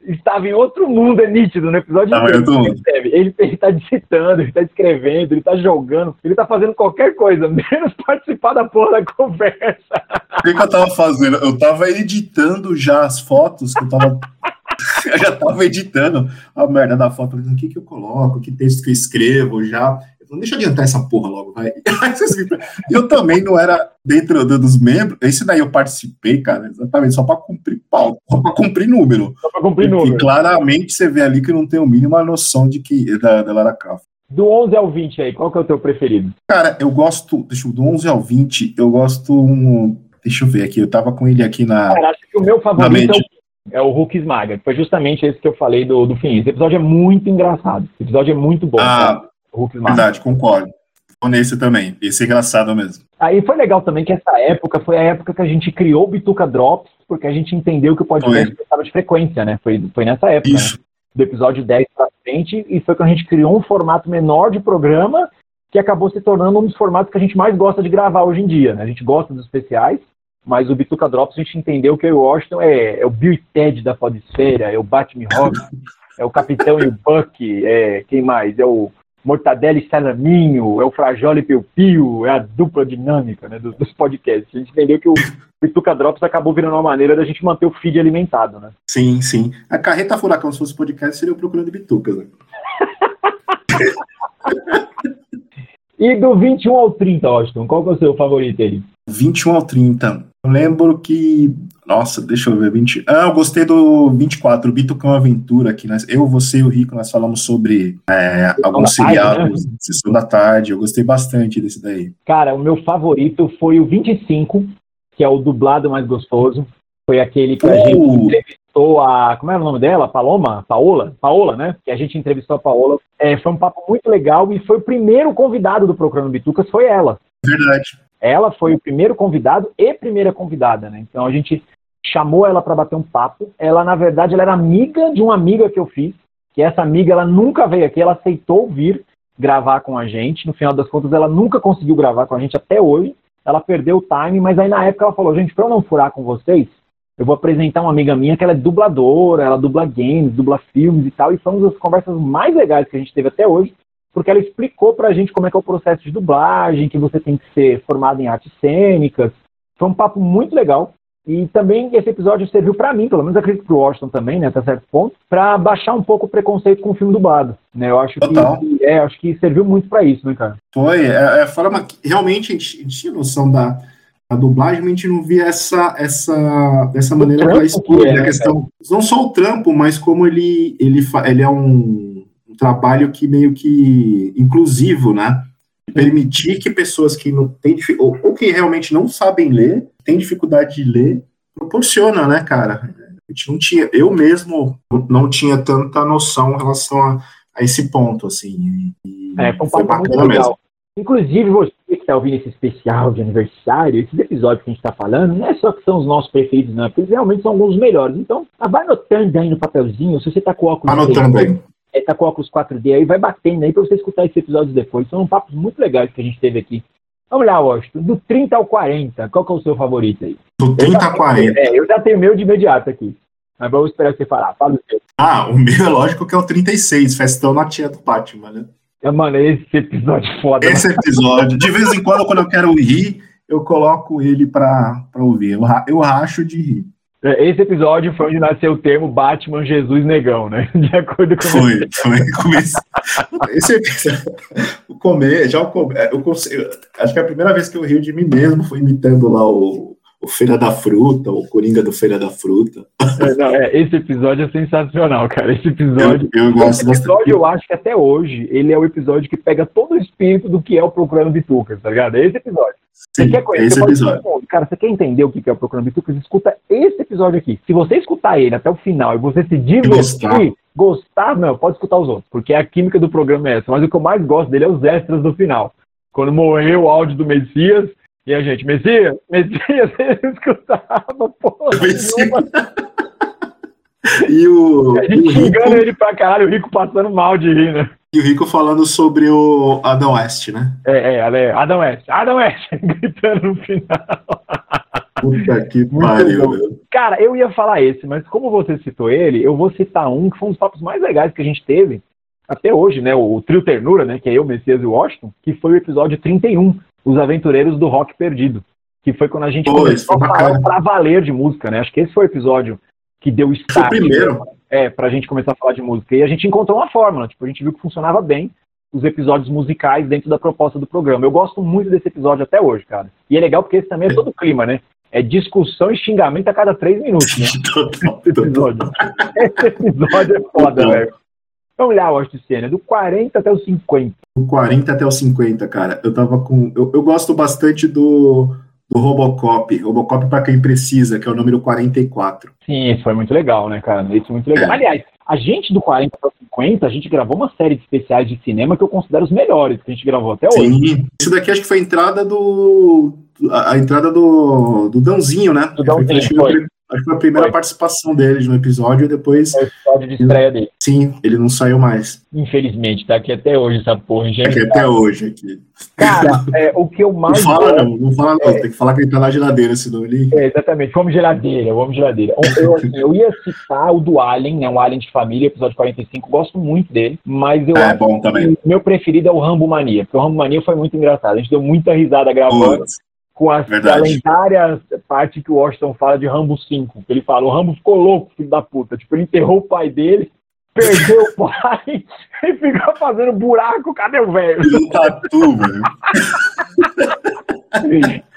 Estava em outro mundo, é nítido, no episódio ah, ele, ele, ele tá digitando, ele tá escrevendo, ele tá jogando, ele tá fazendo qualquer coisa, <laughs> menos participar da porra da conversa. O que, que eu tava fazendo? Eu tava editando já as fotos que eu tava. <laughs> eu já tava editando a merda da foto, o que, que eu coloco, que texto que eu escrevo já. Não deixa eu adiantar essa porra logo, vai. <laughs> eu também não era dentro dos membros. Esse daí eu participei, cara, exatamente, só para cumprir pau, só para cumprir número. Só para cumprir número. E claramente você vê ali que não tem o mínima noção de que da, da Lara Croft. Do 11 ao 20 aí, qual que é o teu preferido? Cara, eu gosto, deixa eu, do 11 ao 20, eu gosto um, deixa eu ver aqui, eu tava com ele aqui na Cara, acho que o meu favorito é o, é o Hulk Esmaga, foi justamente esse que eu falei do, do fim. Esse episódio é muito engraçado, esse episódio é muito bom. Ah, Hulk Verdade, concordo. Vou nesse também. Esse é engraçado mesmo. Aí foi legal também que essa época foi a época que a gente criou o Bituca Drops, porque a gente entendeu que o podcast precisava de frequência, né? Foi, foi nessa época. Isso. Né? Do episódio 10 pra frente, e foi quando a gente criou um formato menor de programa que acabou se tornando um dos formatos que a gente mais gosta de gravar hoje em dia. Né? A gente gosta dos especiais, mas o Bituca Drops a gente entendeu que o Washington é, é o Bill e Ted da podesfera, é o Batman Rock, <laughs> é o Capitão e o Buck, é, quem mais? É o Mortadela e Salaminho, é o Frajola e Piu Piu, é a dupla dinâmica né, dos, dos, podcasts. A gente entendeu que o Pituca Drops acabou virando uma maneira da gente manter o feed alimentado, né? Sim, sim. A Carreta Furacão, se fosse podcast, seria o Procurando Bitucas, né? <laughs> e do 21 ao 30, Austin, qual que é o seu favorito aí? 21 ao 30. Eu lembro que. Nossa, deixa eu ver. 20... Ah, eu gostei do 24, Bitucão Aventura, que nós, eu, você e o Rico, nós falamos sobre é, alguns seriados, né? sessão da tarde. Eu gostei bastante desse daí. Cara, o meu favorito foi o 25, que é o dublado mais gostoso. Foi aquele que uh. a gente entrevistou a. Como é o nome dela? Paloma? Paola? Paola, né? Que a gente entrevistou a Paola. É, foi um papo muito legal e foi o primeiro convidado do Procurando Bitucas, foi ela. Verdade. Ela foi o primeiro convidado e primeira convidada, né? Então a gente chamou ela para bater um papo. Ela, na verdade, ela era amiga de uma amiga que eu fiz, que essa amiga ela nunca veio aqui, ela aceitou vir gravar com a gente. No final das contas, ela nunca conseguiu gravar com a gente até hoje. Ela perdeu o time, mas aí na época ela falou: gente, para eu não furar com vocês, eu vou apresentar uma amiga minha que ela é dubladora, ela dubla games, dubla filmes e tal. E foi uma das conversas mais legais que a gente teve até hoje porque ela explicou para a gente como é que é o processo de dublagem, que você tem que ser formado em artes cênicas. Foi um papo muito legal. E também esse episódio serviu para mim, pelo menos acredito que o Washington também, né, até certo ponto, para baixar um pouco o preconceito com o filme dublado, né? Eu acho Total. que é, acho que serviu muito para isso, né, cara? Foi, é, é forma que realmente a gente, a gente tinha noção da, da dublagem, a gente não via essa essa dessa maneira que ela expõe é, a né, questão, não só o trampo, mas como ele ele ele é um trabalho que meio que inclusivo, né? Permitir que pessoas que não têm ou, ou que realmente não sabem ler, têm dificuldade de ler, proporciona, né, cara? A gente não tinha, eu mesmo não tinha tanta noção em relação a, a esse ponto, assim. E, é, foi um papo muito legal. Inclusive, você que está ouvindo esse especial de aniversário, esses episódios que a gente está falando, não é só que são os nossos preferidos, não, porque eles realmente são alguns dos melhores. Então, vai anotando aí no papelzinho, se você está com óculos. Anotando aí. É, tá com óculos 4D aí, vai batendo aí para você escutar esses episódios depois. São papos muito legais que a gente teve aqui. Vamos lá, Washington. Do 30 ao 40, qual que é o seu favorito aí? Do 30 ao 40. É, eu já tenho meu de imediato aqui. Mas vamos esperar você falar. Fala o seu. Ah, o meu é <laughs> lógico que é o 36, Festão na Tia do Batman, né? É, mano, esse episódio é foda. Esse episódio. De vez em quando, quando eu quero rir, eu coloco ele pra, pra ouvir. Eu, eu racho de rir. É, esse episódio foi onde nasceu o termo Batman Jesus Negão, né? <laughs> De acordo com Foi, foi. Comece... Esse episódio. O comer, já o comer, eu, eu, acho que a primeira vez que eu rio de mim mesmo foi imitando lá o, o Feira da Fruta, o Coringa do Feira da Fruta. É, não, é, esse episódio é sensacional, cara. Esse episódio. Eu, eu gosto esse episódio, eu acho que até hoje, ele é o episódio que pega todo o espírito do que é o Procurando Bitucas, tá ligado? É esse episódio. Sim, você quer conhecer? esse episódio. Pode... Cara, você quer entender o que é o Procurando Bitucas? Escuta esse episódio aqui. Se você escutar ele até o final e você se divertir, gostar. gostar, não, pode escutar os outros, porque a química do programa é essa. Mas o que eu mais gosto dele é os extras do final. Quando morreu o áudio do Messias, e a gente, Messias, Messias, ele escutava, porra. E o. A gente xingando ele pra caralho, o Rico passando mal de rir, né? E o Rico falando sobre o Adam West, né? É, é, Adam West, Adam West, <laughs> gritando no final. Puta que pariu. Cara, eu ia falar esse, mas como você citou ele, eu vou citar um que foi um dos papos mais legais que a gente teve até hoje, né? O, o Trio Ternura, né? Que é eu, Messias e o Washington, que foi o episódio 31, Os Aventureiros do Rock Perdido. Que foi quando a gente Pô, começou a falar pra valer de música, né? Acho que esse foi o episódio que deu start. Foi o primeiro. É, pra gente começar a falar de música. E a gente encontrou uma fórmula, tipo, a gente viu que funcionava bem os episódios musicais dentro da proposta do programa. Eu gosto muito desse episódio até hoje, cara. E é legal porque esse também é todo clima, né? É discussão e xingamento a cada três minutos, né? <laughs> esse episódio. Esse episódio é foda, velho. Vamos lá, Washington Senna, do 40 até o 50. Do 40 até o 50, cara. Eu tava com. Eu, eu gosto bastante do, do Robocop. Robocop para quem precisa, que é o número 44. Sim, isso foi muito legal, né, cara? Isso foi muito legal. É. Aliás, a gente do 40 até o 50, a gente gravou uma série de especiais de cinema que eu considero os melhores que a gente gravou até hoje. Sim, isso daqui acho que foi a entrada do. A, a entrada do, do Dãozinho, né? Do Dãozinho, foi. Acho que foi a primeira foi. participação dele no episódio e depois. É o episódio de estreia dele. Sim, ele não saiu mais. Infelizmente, tá aqui até hoje essa porra, gente. Tá aqui até hoje. Aqui. Cara, <laughs> é, o que eu mais. Não fala, não, não fala, não. É... Tem que falar que ele tá na geladeira, senão ele. É, exatamente, vamos geladeira, vamos geladeira. Eu, assim, eu ia citar o do Alien, né? O Alien de Família, episódio 45, gosto muito dele, mas eu é, bom também. meu preferido é o Rambo Mania, porque o Rambo Mania foi muito engraçado. A gente deu muita risada gravando. Putz com a, a lendária parte que o Washington fala de Rambo 5. Que ele fala, o Rambo ficou louco, filho da puta. Tipo, ele enterrou o pai dele, <laughs> perdeu o pai <laughs> e ficou fazendo buraco. Cadê o velho? Um tatu, velho.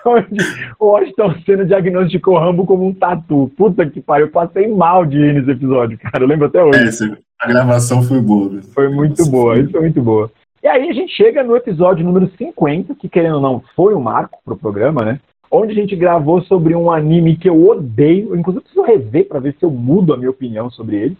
<laughs> o Washington sendo diagnosticou o Rambo como um tatu. Puta que pariu, eu passei mal de ir nesse episódio, cara. Eu lembro até hoje. É, a gravação foi boa. Foi muito boa, isso foi muito boa. E aí a gente chega no episódio número 50, que querendo ou não foi um marco pro programa, né? Onde a gente gravou sobre um anime que eu odeio, inclusive preciso rever para ver se eu mudo a minha opinião sobre ele,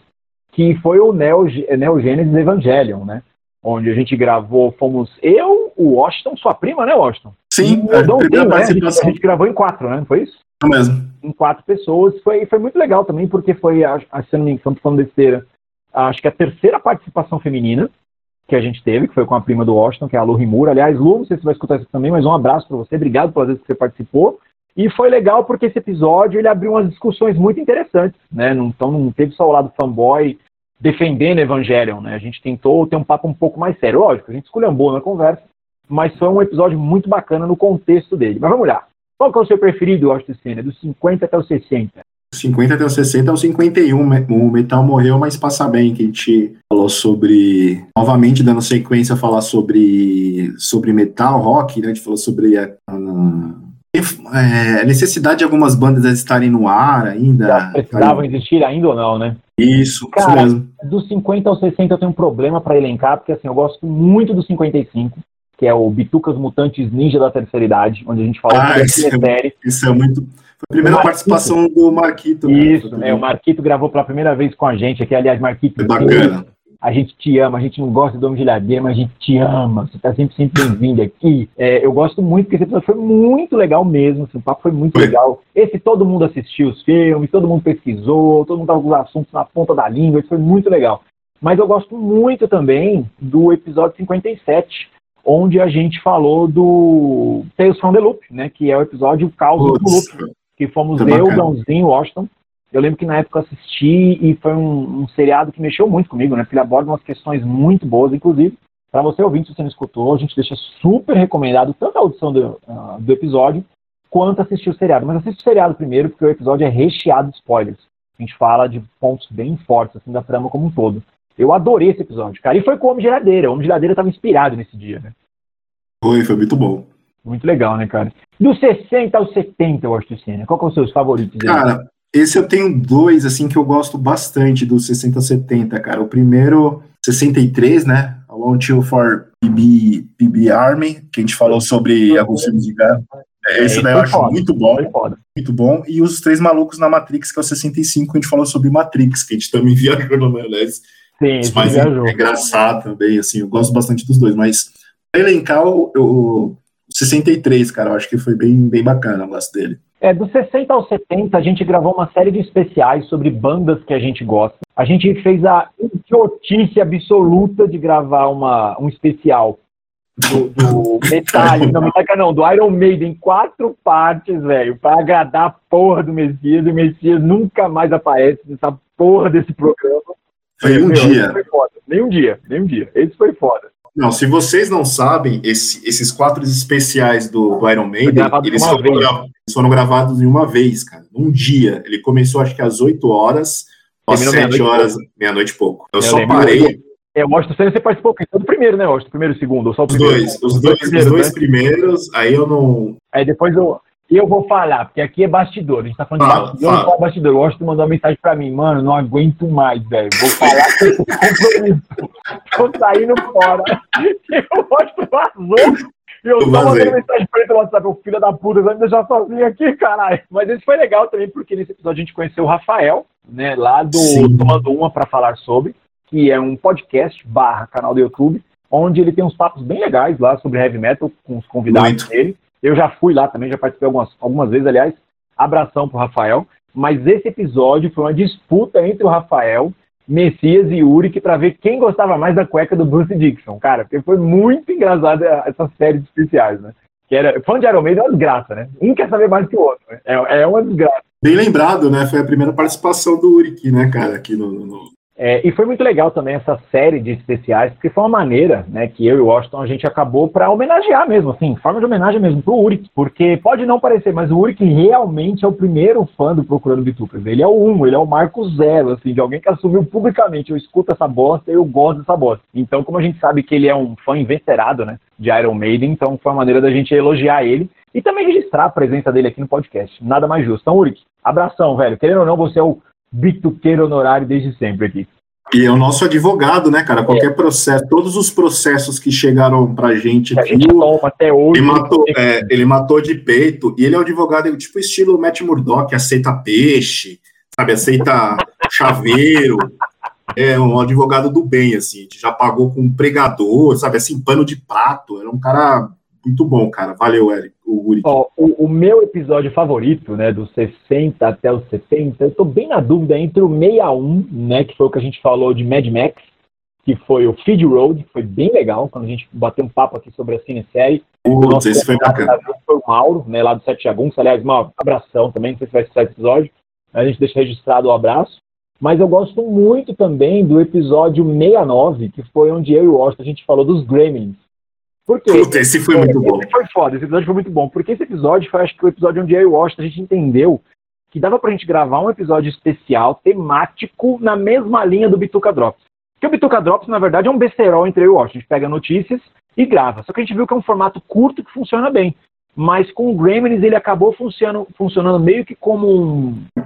que foi o Neo, Neo Genesis Evangelion, né? Onde a gente gravou, fomos eu, o Washington, sua prima, né, Washington? Sim, é, Dom, né? a, gente, a gente gravou em quatro, né? Não foi isso? É mesmo. Em quatro pessoas. Foi, foi muito legal também, porque foi, se não me engano, falando besteira, acho que a terceira participação feminina que a gente teve, que foi com a prima do Washington, que é a Lu Rimura. Aliás, Lu, não sei se você vai escutar isso também, mas um abraço para você, obrigado pelas vezes que você participou. E foi legal porque esse episódio ele abriu umas discussões muito interessantes, né? Então não teve só o lado fanboy defendendo Evangelion, né? A gente tentou ter um papo um pouco mais sério. Lógico, a gente esculhambou na conversa, mas foi um episódio muito bacana no contexto dele. Mas vamos lá. Qual que é o seu preferido, Washington Senna? Dos 50 até os 60? 50 até os 60 é o 51. O Metal morreu, mas passa bem, que a gente falou sobre. Novamente, dando sequência, falar sobre, sobre metal, rock, né? A gente falou sobre a, a, a necessidade de algumas bandas estarem no ar ainda. Já precisavam existir ainda ou não, né? Isso, Cara, isso mesmo. Dos 50 aos 60 eu tenho um problema para elencar, porque assim, eu gosto muito do 55 que é o Bitucas Mutantes Ninja da Terceira Idade, onde a gente falou ah, isso, é, série. Isso é muito. Foi primeira participação do Marquito. Isso, é, o Marquito gravou pela primeira vez com a gente aqui, aliás, Marquito. Foi bacana. A gente te ama, a gente não gosta do Homem de Ladeira, mas a gente te ama. Você tá sempre, sempre bem-vindo aqui. É, eu gosto muito, porque esse episódio foi muito legal mesmo. Assim, o papo foi muito legal. Esse todo mundo assistiu os filmes, todo mundo pesquisou, todo mundo tava com os assuntos na ponta da língua, isso foi muito legal. Mas eu gosto muito também do episódio 57, onde a gente falou do Tales from the Loop, né? Que é o episódio Caos do Loop, que fomos eu, Gãozinho, Washington, eu lembro que na época eu assisti e foi um, um, seriado que mexeu muito comigo, né? Porque ele aborda umas questões muito boas, inclusive. Para você ouvir, se você não escutou, a gente deixa super recomendado tanto a audição do, uh, do episódio quanto assistir o seriado. Mas assista o seriado primeiro, porque o episódio é recheado de spoilers. A gente fala de pontos bem fortes assim, da trama como um todo. Eu adorei esse episódio, cara. E foi com o Homem Geladeira. O Homem Geladeira estava inspirado nesse dia, né? Foi, foi muito bom. Muito legal, né, cara? Dos 60 aos 70, eu acho que sim, né? Qual que são os seus favoritos? Cara, esse eu tenho dois, assim, que eu gosto bastante dos 60 70, cara. O primeiro, 63, né? I Want You for PB, PB Army, que a gente falou sobre alguns filmes de guerra. É, esse daí eu acho foda, muito bom. Muito bom. E os Três Malucos na Matrix, que é o 65, a gente falou sobre Matrix, que a gente também <laughs> viajou no maionese. Sim, mas é, é engraçado também, assim, eu gosto bastante dos dois, mas elencar o, o 63, cara, eu acho que foi bem, bem bacana, eu gosto dele. É, dos 60 aos 70, a gente gravou uma série de especiais sobre bandas que a gente gosta. A gente fez a idiotice absoluta de gravar uma, um especial do, do <laughs> Metallica, não, Metallica não, do Iron Maiden em quatro partes, velho, pra agradar a porra do Messias, e o Messias nunca mais aparece nessa porra desse programa. Foi um Meu, dia. Foi nem um dia, nem um dia. Esse foi foda. Não, se vocês não sabem, esse, esses quatro especiais do, do Iron Maiden, eles foram, gravados, foram, gravados em uma vez, cara, num dia. Ele começou, acho que às 8 horas, às 7 horas, meia-noite e pouco. Eu, eu só parei. É, o Austin você participou do primeiro, né, Austin? Primeiro e segundo, ou só o os Dois, os, dois, os dois, os dois né? primeiros, aí eu não... Aí depois eu, eu vou falar, porque aqui é bastidor, a gente tá falando fala, de bastidor, fala. eu bastidor. O Washington mandou uma mensagem pra mim, mano, não aguento mais, velho. Vou falar esse compromisso. Tô saindo fora. E o Washington vazou. E eu tô mandando mensagem pra ele pelo WhatsApp, o filho da puta, vai me deixar sozinho aqui, caralho. Mas esse foi legal também, porque nesse episódio a gente conheceu o Rafael, né, lá do Sim. Tomando Uma para falar sobre, que é um podcast barra canal do YouTube, onde ele tem uns papos bem legais lá sobre heavy metal com os convidados Muito. dele. Eu já fui lá também, já participei algumas, algumas vezes, aliás. Abração pro Rafael. Mas esse episódio foi uma disputa entre o Rafael, Messias e Uric para ver quem gostava mais da cueca do Bruce Dixon, cara, porque foi muito engraçada essa série de especiais, né? Que era, fã de Iron Maiden é uma desgraça, né? Um quer saber mais que o outro, né? é, é uma desgraça. Bem lembrado, né? Foi a primeira participação do Uric, né, cara, aqui no, no, é, e foi muito legal também essa série de especiais, porque foi uma maneira né, que eu e o Washington a gente acabou para homenagear mesmo, assim, forma de homenagem mesmo pro Uric, porque pode não parecer, mas o Uric realmente é o primeiro fã do Procurando Bitucas. Ele é o um, ele é o marco zero, assim, de alguém que assumiu publicamente, eu escuto essa bosta, eu gosto dessa bosta. Então, como a gente sabe que ele é um fã inveterado, né, de Iron Maiden, então foi uma maneira da gente elogiar ele e também registrar a presença dele aqui no podcast. Nada mais justo. Então, Uric, abração, velho. Querendo ou não, você é o bituqueiro honorário desde sempre aqui. E é o nosso advogado, né, cara? Qualquer é. processo, todos os processos que chegaram pra gente aqui. Gente até hoje. Ele matou, é, ele matou de peito. E ele é um advogado, tipo estilo Matt Murdock, aceita peixe, sabe? Aceita chaveiro. É um advogado do bem, assim. Já pagou com um pregador, sabe? Assim, pano de prato. Era um cara muito bom, cara. Valeu, Eric o? Ó, o, o, meu episódio favorito, né, dos 60 até os 70, eu tô bem na dúvida entre o 61, né, que foi o que a gente falou de Mad Max, que foi o Feed Road, que foi bem legal, quando a gente bateu um papo aqui sobre a cinesérie. Putz, esse foi bacana. Foi o Mauro, né, lá do Sete Jagunços, aliás, um abração também, não sei se vai ser esse episódio, a gente deixa registrado o abraço. Mas eu gosto muito também do episódio 69, que foi onde eu e o Austin a gente falou dos Gremlins. Por quê? Puta, esse foi muito bom. Esse foi foda, esse episódio foi muito bom. Porque esse episódio foi, acho que, o episódio onde eu e o Washington a gente entendeu que dava pra gente gravar um episódio especial, temático, na mesma linha do Bituca Drops. Porque o Bituca Drops, na verdade, é um besterol entre eu e o Washington. A gente pega notícias e grava. Só que a gente viu que é um formato curto que funciona bem. Mas com o Gremlins ele acabou funcionando, funcionando meio que como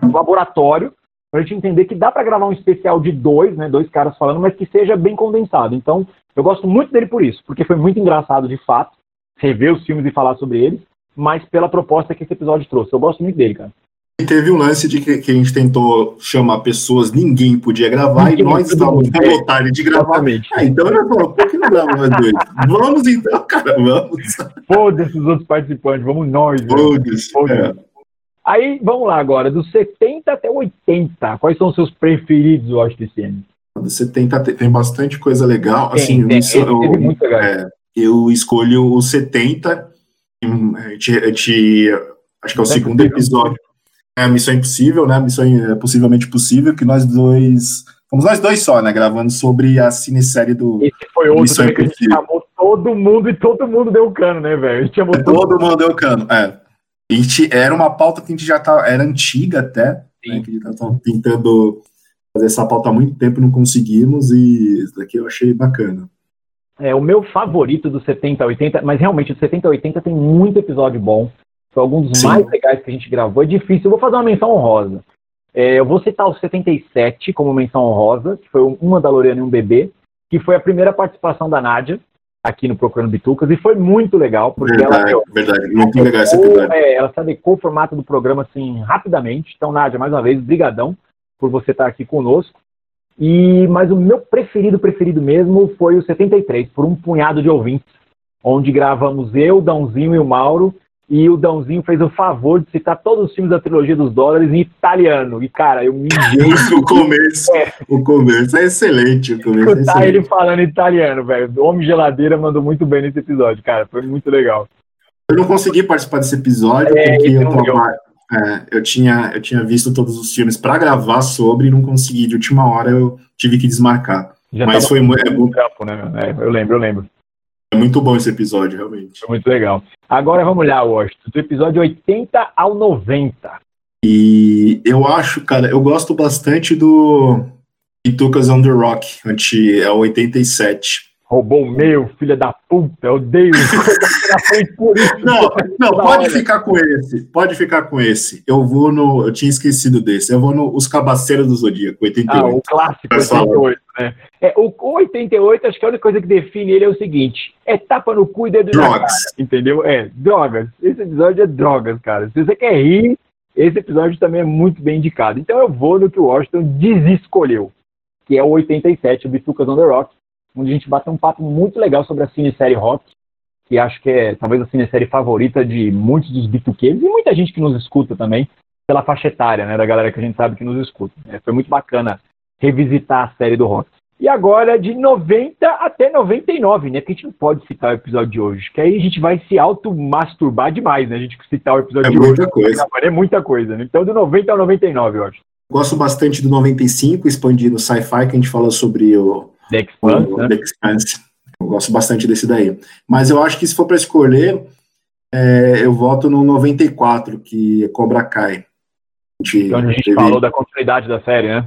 um laboratório para a gente entender que dá para gravar um especial de dois, né, dois caras falando, mas que seja bem condensado. Então, eu gosto muito dele por isso, porque foi muito engraçado de fato rever os filmes e falar sobre eles, mas pela proposta que esse episódio trouxe. Eu gosto muito dele, cara. E teve um lance de que, que, a gente tentou chamar pessoas, ninguém podia gravar, ninguém, e nós estávamos com vontade de gravar. Exatamente. Ah, então eu falou, por que não grava nós dois? vamos então, cara, vamos. Foda-se os outros participantes, vamos nós. Foda-se. Foda é. Aí, vamos lá agora, dos 70 até 80, quais são os seus preferidos, eu acho, Dos 70 tem bastante coisa legal. Tem, assim, tem, isso, eu, legal. É, eu escolho os 70, a gente, a gente, acho que é o segundo episódio é a Missão Impossível, né? Missão é possivelmente possível, que nós dois. Fomos nós dois só, né? Gravando sobre a cinesérie do. Esse foi outro Missão que a gente chamou todo mundo e todo mundo deu cano, né, velho? Todo, todo mundo deu cano, é. A gente, era uma pauta que a gente já tá, era antiga até, né, que a gente tava tentando fazer essa pauta há muito tempo e não conseguimos, e isso daqui eu achei bacana. É, o meu favorito do 70 a 80, mas realmente o 70 a 80 tem muito episódio bom. Foi algum dos Sim. mais legais que a gente gravou. É difícil. Eu vou fazer uma menção honrosa. É, eu vou citar o 77 como menção honrosa, que foi uma da Lorena e um bebê, que foi a primeira participação da Nádia aqui no Procurando Bitucas, e foi muito legal, porque verdade, ela... Verdade, muito legal esse episódio. É, ela se adequou o formato do programa, assim, rapidamente. Então, Nádia, mais uma vez, brigadão por você estar aqui conosco. E, mas o meu preferido, preferido mesmo, foi o 73, por um punhado de ouvintes, onde gravamos eu, Dãozinho e o Mauro, e o Dãozinho fez o favor de citar todos os filmes da trilogia dos dólares em italiano. E, cara, eu me <laughs> o começo, é. o começo é excelente. O começo é excelente. ele falando italiano, velho. O Homem Geladeira mandou muito bem nesse episódio, cara. Foi muito legal. Eu não consegui participar desse episódio é, porque eu, tava, é, eu, tinha, eu tinha visto todos os filmes para gravar sobre e não consegui. De última hora eu tive que desmarcar. Já Mas foi muito. É, né? É, eu lembro, eu lembro. É muito bom esse episódio, realmente. Foi muito legal. Agora vamos lá, Washington, do episódio 80 ao 90. E eu acho, cara, eu gosto bastante do Itucas on the Rock, anti, é o 87 roubou o meu, filha da puta, eu odeio. <laughs> Não, não pode ficar com esse, pode ficar com esse. Eu vou no, eu tinha esquecido desse, eu vou no Os Cabaceiros do Zodíaco, 88. Ah, o clássico 88, né? É, o, o 88, acho que a única coisa que define ele é o seguinte, é tapa no cu e dedo drogas. cara, entendeu? É, drogas. Esse episódio é drogas, cara. Se você quer rir, esse episódio também é muito bem indicado. Então eu vou no que o Washington desescolheu, que é o 87, o Bitucas on the Rock, onde a gente bateu um papo muito legal sobre a cinesérie Rock, que acho que é talvez a cinesérie favorita de muitos dos bituqueiros e muita gente que nos escuta também, pela faixa etária, né, da galera que a gente sabe que nos escuta. É, foi muito bacana revisitar a série do Rock. E agora de 90 até 99, né? Porque a gente não pode citar o episódio de hoje, que aí a gente vai se auto-masturbar demais, né? A gente citar o episódio é de muita hoje. Coisa. É muita coisa. Né? Então, do 90 ao 99, eu acho. Gosto bastante do 95, expandindo sci-fi, que a gente falou sobre o The Expanse, o, né? The Expanse. Eu gosto bastante desse daí. Mas eu acho que se for para escolher, é, eu voto no 94, que é Cobra Kai. A gente, então a gente teve... falou da continuidade da série, né?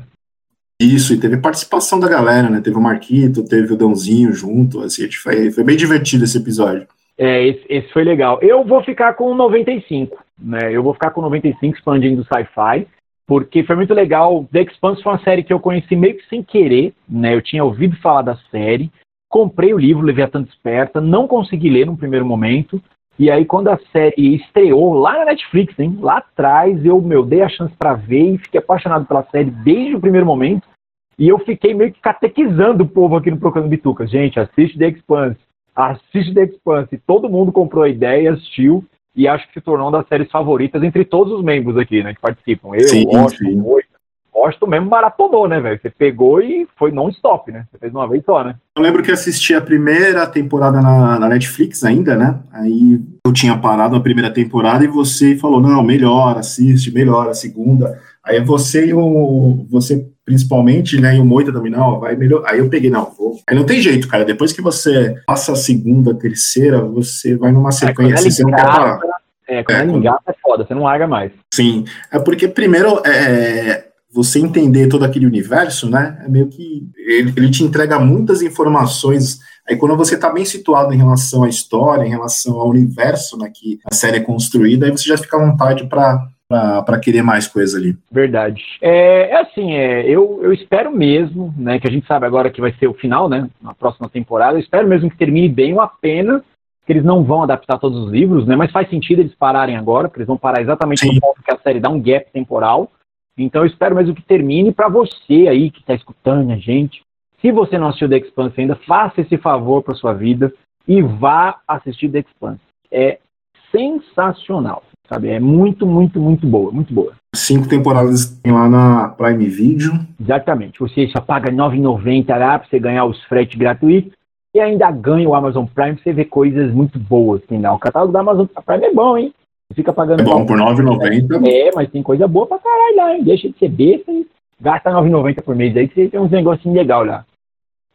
Isso, e teve participação da galera, né? Teve o Marquito, teve o Dãozinho junto, assim, foi, foi bem divertido esse episódio. É, esse, esse, foi legal. Eu vou ficar com 95, né? Eu vou ficar com 95 expandindo sci-fi porque foi muito legal. The Expanse foi uma série que eu conheci meio que sem querer, né? Eu tinha ouvido falar da série, comprei o livro Leviatã Desperta, não consegui ler no primeiro momento, e aí quando a série estreou lá na Netflix, hein, lá atrás, eu, meu, dei a chance para ver e fiquei apaixonado pela série desde o primeiro momento, e eu fiquei meio que catequizando o povo aqui no Procurando Bitucas. Gente, assiste The Expanse, assiste The Expanse. Todo mundo comprou a ideia, assistiu, e acho que se tornou uma das séries favoritas entre todos os membros aqui, né, que participam. Eu, sim, Washington, o Washington mesmo maratonou, né, velho? Você pegou e foi non-stop, né? Você fez uma vez só, né? Eu lembro que assisti a primeira temporada na, na, Netflix ainda, né? Aí eu tinha parado a primeira temporada e você falou, não, melhor, assiste, melhor a segunda. Aí você e o... Você principalmente, né? E o Moita também, não, vai melhor. Aí eu peguei, não, vou. Aí não tem jeito, cara. Depois que você passa a segunda, terceira, você vai numa sequência, é, você não quer parar. É, quando é, ele engata é foda, você não larga mais. Sim, é porque primeiro é, você entender todo aquele universo, né? É meio que ele, ele te entrega muitas informações. Aí quando você está bem situado em relação à história, em relação ao universo né, que a série é construída, aí você já fica à vontade para para querer mais coisa ali. Verdade. É, é assim, é, eu, eu espero mesmo, né, que a gente sabe agora que vai ser o final, né, na próxima temporada, eu espero mesmo que termine bem, uma pena que eles não vão adaptar todos os livros, né? Mas faz sentido eles pararem agora, porque eles vão parar exatamente Sim. no ponto que a série dá um gap temporal. Então eu espero mesmo que termine para você aí que está escutando a gente. Se você não assistiu The Expanse ainda, faça esse favor para sua vida e vá assistir The Expanse. É sensacional, sabe? É muito, muito, muito boa, muito boa. Cinco temporadas tem lá na Prime Video. Exatamente. Você só paga R$ 9,90 lá para você ganhar os fretes gratuitos e ainda ganha o Amazon Prime pra você ver coisas muito boas. Tem lá. O catálogo da Amazon Prime é bom, hein? Você fica pagando. É bom, por R$ 9,90. É, mas tem coisa boa pra caralho lá, hein? Deixa de ser besta e gasta R$ 9,90 por mês aí que você tem uns negocinhos legais lá.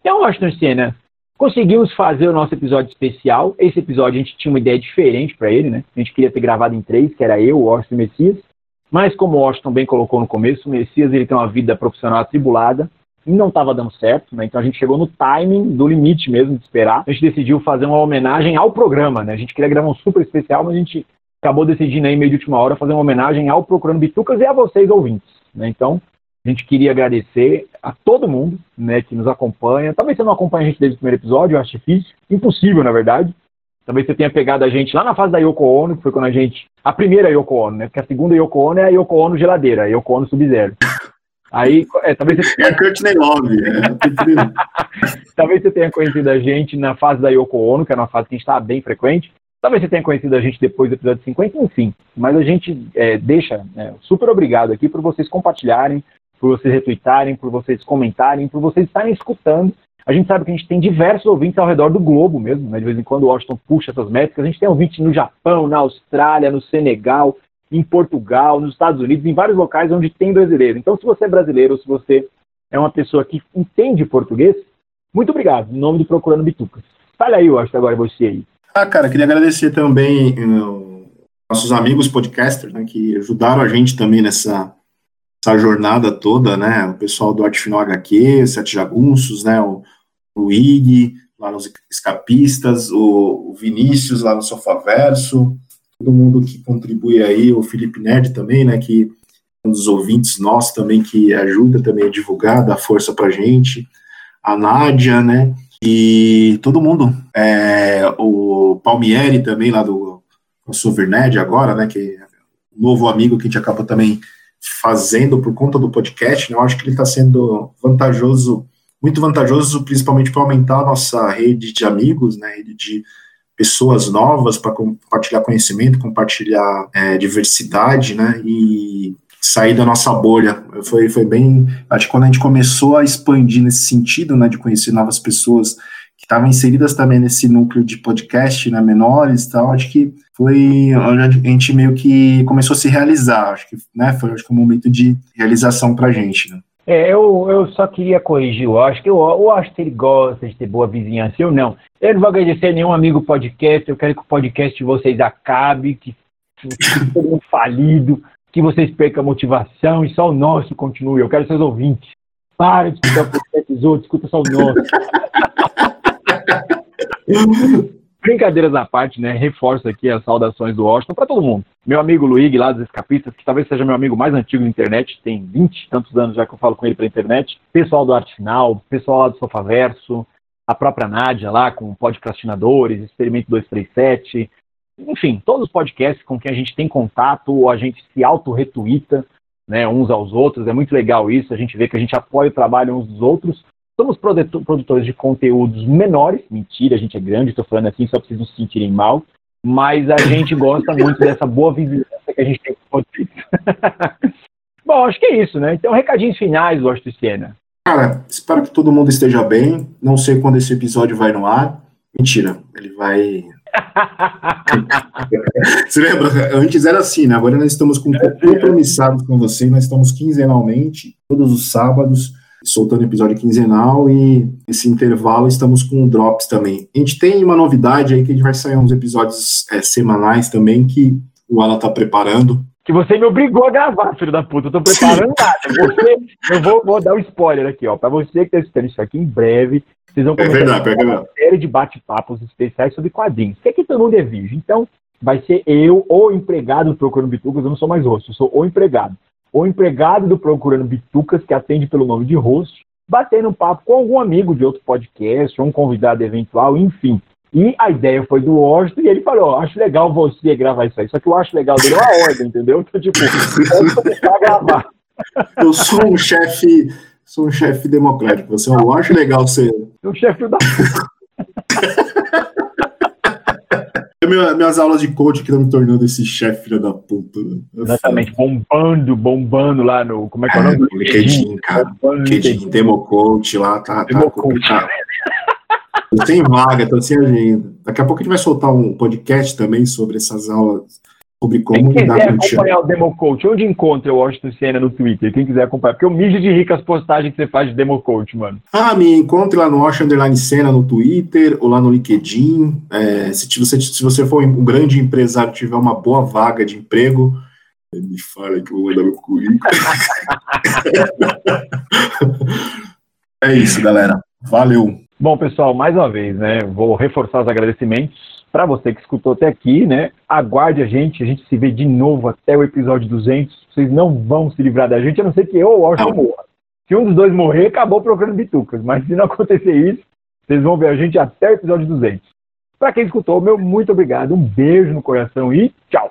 Então, Washington Senna, conseguimos fazer o nosso episódio especial. Esse episódio a gente tinha uma ideia diferente pra ele, né? A gente queria ter gravado em três, que era eu, o Washington e o Messias. Mas como o Washington bem colocou no começo, o Messias ele tem uma vida profissional atribulada e não estava dando certo, né? Então a gente chegou no timing do limite mesmo de esperar. A gente decidiu fazer uma homenagem ao programa, né? A gente queria gravar um super especial, mas a gente acabou decidindo aí meio de última hora fazer uma homenagem ao Procurando Bitucas e a vocês ouvintes, né? Então a gente queria agradecer a todo mundo, né, que nos acompanha. Talvez você não acompanhe a gente desde o primeiro episódio, eu acho difícil, impossível na verdade. Talvez você tenha pegado a gente lá na fase da Yoko Ono, que foi quando a gente. A primeira Yoko Ono, né? Porque a segunda Yoko Ono é a Yoko Ono geladeira, a Yoko Ono Sub-Zero. Aí, é, talvez, você, <laughs> É a Courtney Love. É. <laughs> talvez você tenha conhecido a gente na fase da Yoko Ono, que era uma fase que a gente estava bem frequente. Talvez você tenha conhecido a gente depois do episódio 50, enfim. Mas a gente é, deixa né, super obrigado aqui por vocês compartilharem, por vocês retweetarem, por vocês comentarem, por vocês estarem escutando. A gente sabe que a gente tem diversos ouvintes ao redor do globo mesmo, né? De vez em quando o Washington puxa essas métricas. A gente tem ouvintes no Japão, na Austrália, no Senegal, em Portugal, nos Estados Unidos, em vários locais onde tem brasileiro. Então, se você é brasileiro se você é uma pessoa que entende português, muito obrigado, em nome do Procurando Bitucas. Fala aí, Washington, agora você aí. Ah, cara, queria agradecer também uh, nossos amigos podcasters, né, que ajudaram a gente também nessa essa jornada toda, né? O pessoal do Arte Final HQ, Sete Jagunços, né? O, o Ig, lá nos Escapistas, o, o Vinícius lá no Sofaverso, todo mundo que contribui aí, o Felipe Nerd também, né? Que é um dos ouvintes nossos também que ajuda também a divulgar, dá força pra gente. A Nádia, né? E todo mundo. É, o Palmieri também, lá do Souvernerd agora, né? Que é um novo amigo que a gente acaba também fazendo por conta do podcast, né, eu acho que ele está sendo vantajoso, muito vantajoso, principalmente para aumentar a nossa rede de amigos, né, rede de pessoas novas para compartilhar conhecimento, compartilhar é, diversidade, né, e sair da nossa bolha. Foi, foi bem, acho que quando a gente começou a expandir nesse sentido, né, de conhecer novas pessoas que estavam inseridas também nesse núcleo de podcast, né, menores e tal, acho que foi onde a gente meio que começou a se realizar, acho que, né, foi acho que um momento de realização pra gente, né. É, eu, eu só queria corrigir o acho que eu, eu acho que ele gosta de ter boa vizinhança, eu não. Eu não vou agradecer nenhum amigo podcast, eu quero que o podcast de vocês acabe, que todo mundo falido, que vocês percam a motivação e só o nosso continue. Eu quero seus ouvintes. Para de escutar o podcast dos outros, escuta só o nosso. <laughs> Brincadeiras à parte, né? Reforço aqui as saudações do Washington para todo mundo. Meu amigo Luigi, lá dos Escapistas, que talvez seja meu amigo mais antigo na internet, tem 20 e tantos anos já que eu falo com ele pela internet. Pessoal do Arte Final, pessoal lá do Sofaverso, a própria Nádia lá com Podcastinadores, Experimento 237. Enfim, todos os podcasts com quem a gente tem contato ou a gente se auto-retuita né, uns aos outros. É muito legal isso, a gente vê que a gente apoia o trabalho uns dos outros. Somos produtores de conteúdos menores, mentira, a gente é grande, estou falando assim só para vocês não se sentirem mal, mas a gente <laughs> gosta muito dessa boa vizinhança que a gente tem com vocês. <laughs> Bom, acho que é isso, né? Então, recadinhos finais, Washington Siena. Cara, espero que todo mundo esteja bem. Não sei quando esse episódio vai no ar. Mentira, ele vai. <laughs> Você lembra? Antes era assim, né? Agora nós estamos com compromissados com você. Nós estamos quinzenalmente, todos os sábados soltando episódio quinzenal e esse intervalo estamos com drops também. A gente tem uma novidade aí que a gente vai sair uns episódios é, semanais também que o Alan tá preparando. Que você me obrigou a gravar, filho da puta. Eu tô preparando nada. Você, eu vou, vou dar um spoiler aqui, ó. Pra você que tá assistindo isso aqui em breve, vocês vão É verdade, é verdade. uma série de bate-papos especiais sobre quadrinhos. Porque aqui todo mundo é virgem. Então, vai ser eu, ou empregado do Procurando Bitucas, eu não sou mais host, eu sou o empregado ou empregado do Procurando Bitucas, que atende pelo nome de host, batendo um papo com algum amigo de outro podcast, ou um convidado eventual, enfim. E a ideia foi do Washington e ele falou: acho legal você gravar isso aí. Só que eu acho legal dele uma ordem, entendeu? Então, tipo, <laughs> pode começar a gravar. Eu sou um chefe, sou um chefe democrático. Você eu acho legal ser. Um chefe da <laughs> minhas aulas de coach que estão me tornando esse chefe filho da puta. Exatamente, bombando, bombando lá no. Como é que é o nome? É, LinkedIn, cara. LinkedIn, Demo Coach lá, tá, tá complicado. Eu tenho vaga, tô sem agenda. Daqui a pouco a gente vai soltar um podcast também sobre essas aulas sobre como Quem quiser acompanhar o Demo Coach, onde encontra o Washington no Twitter? Quem quiser acompanhar, porque eu mijo de ricas postagens que você faz de Demo Coach, mano. Ah, me encontre lá no Washington no Twitter ou lá no LinkedIn. É, se, você, se você for um grande empresário tiver uma boa vaga de emprego, me fala que eu vou mandar meu currículo. é isso, galera. Valeu. Bom, pessoal, mais uma vez, né? Vou reforçar os agradecimentos para você que escutou até aqui, né? Aguarde a gente, a gente se vê de novo até o episódio 200. Vocês não vão se livrar da gente, a não ser que eu ou o Washington morra. Se um dos dois morrer, acabou procurando bitucas. Mas se não <laughs> acontecer isso, vocês vão ver a gente até o episódio 200. Para quem escutou, meu muito obrigado, um beijo no coração e tchau!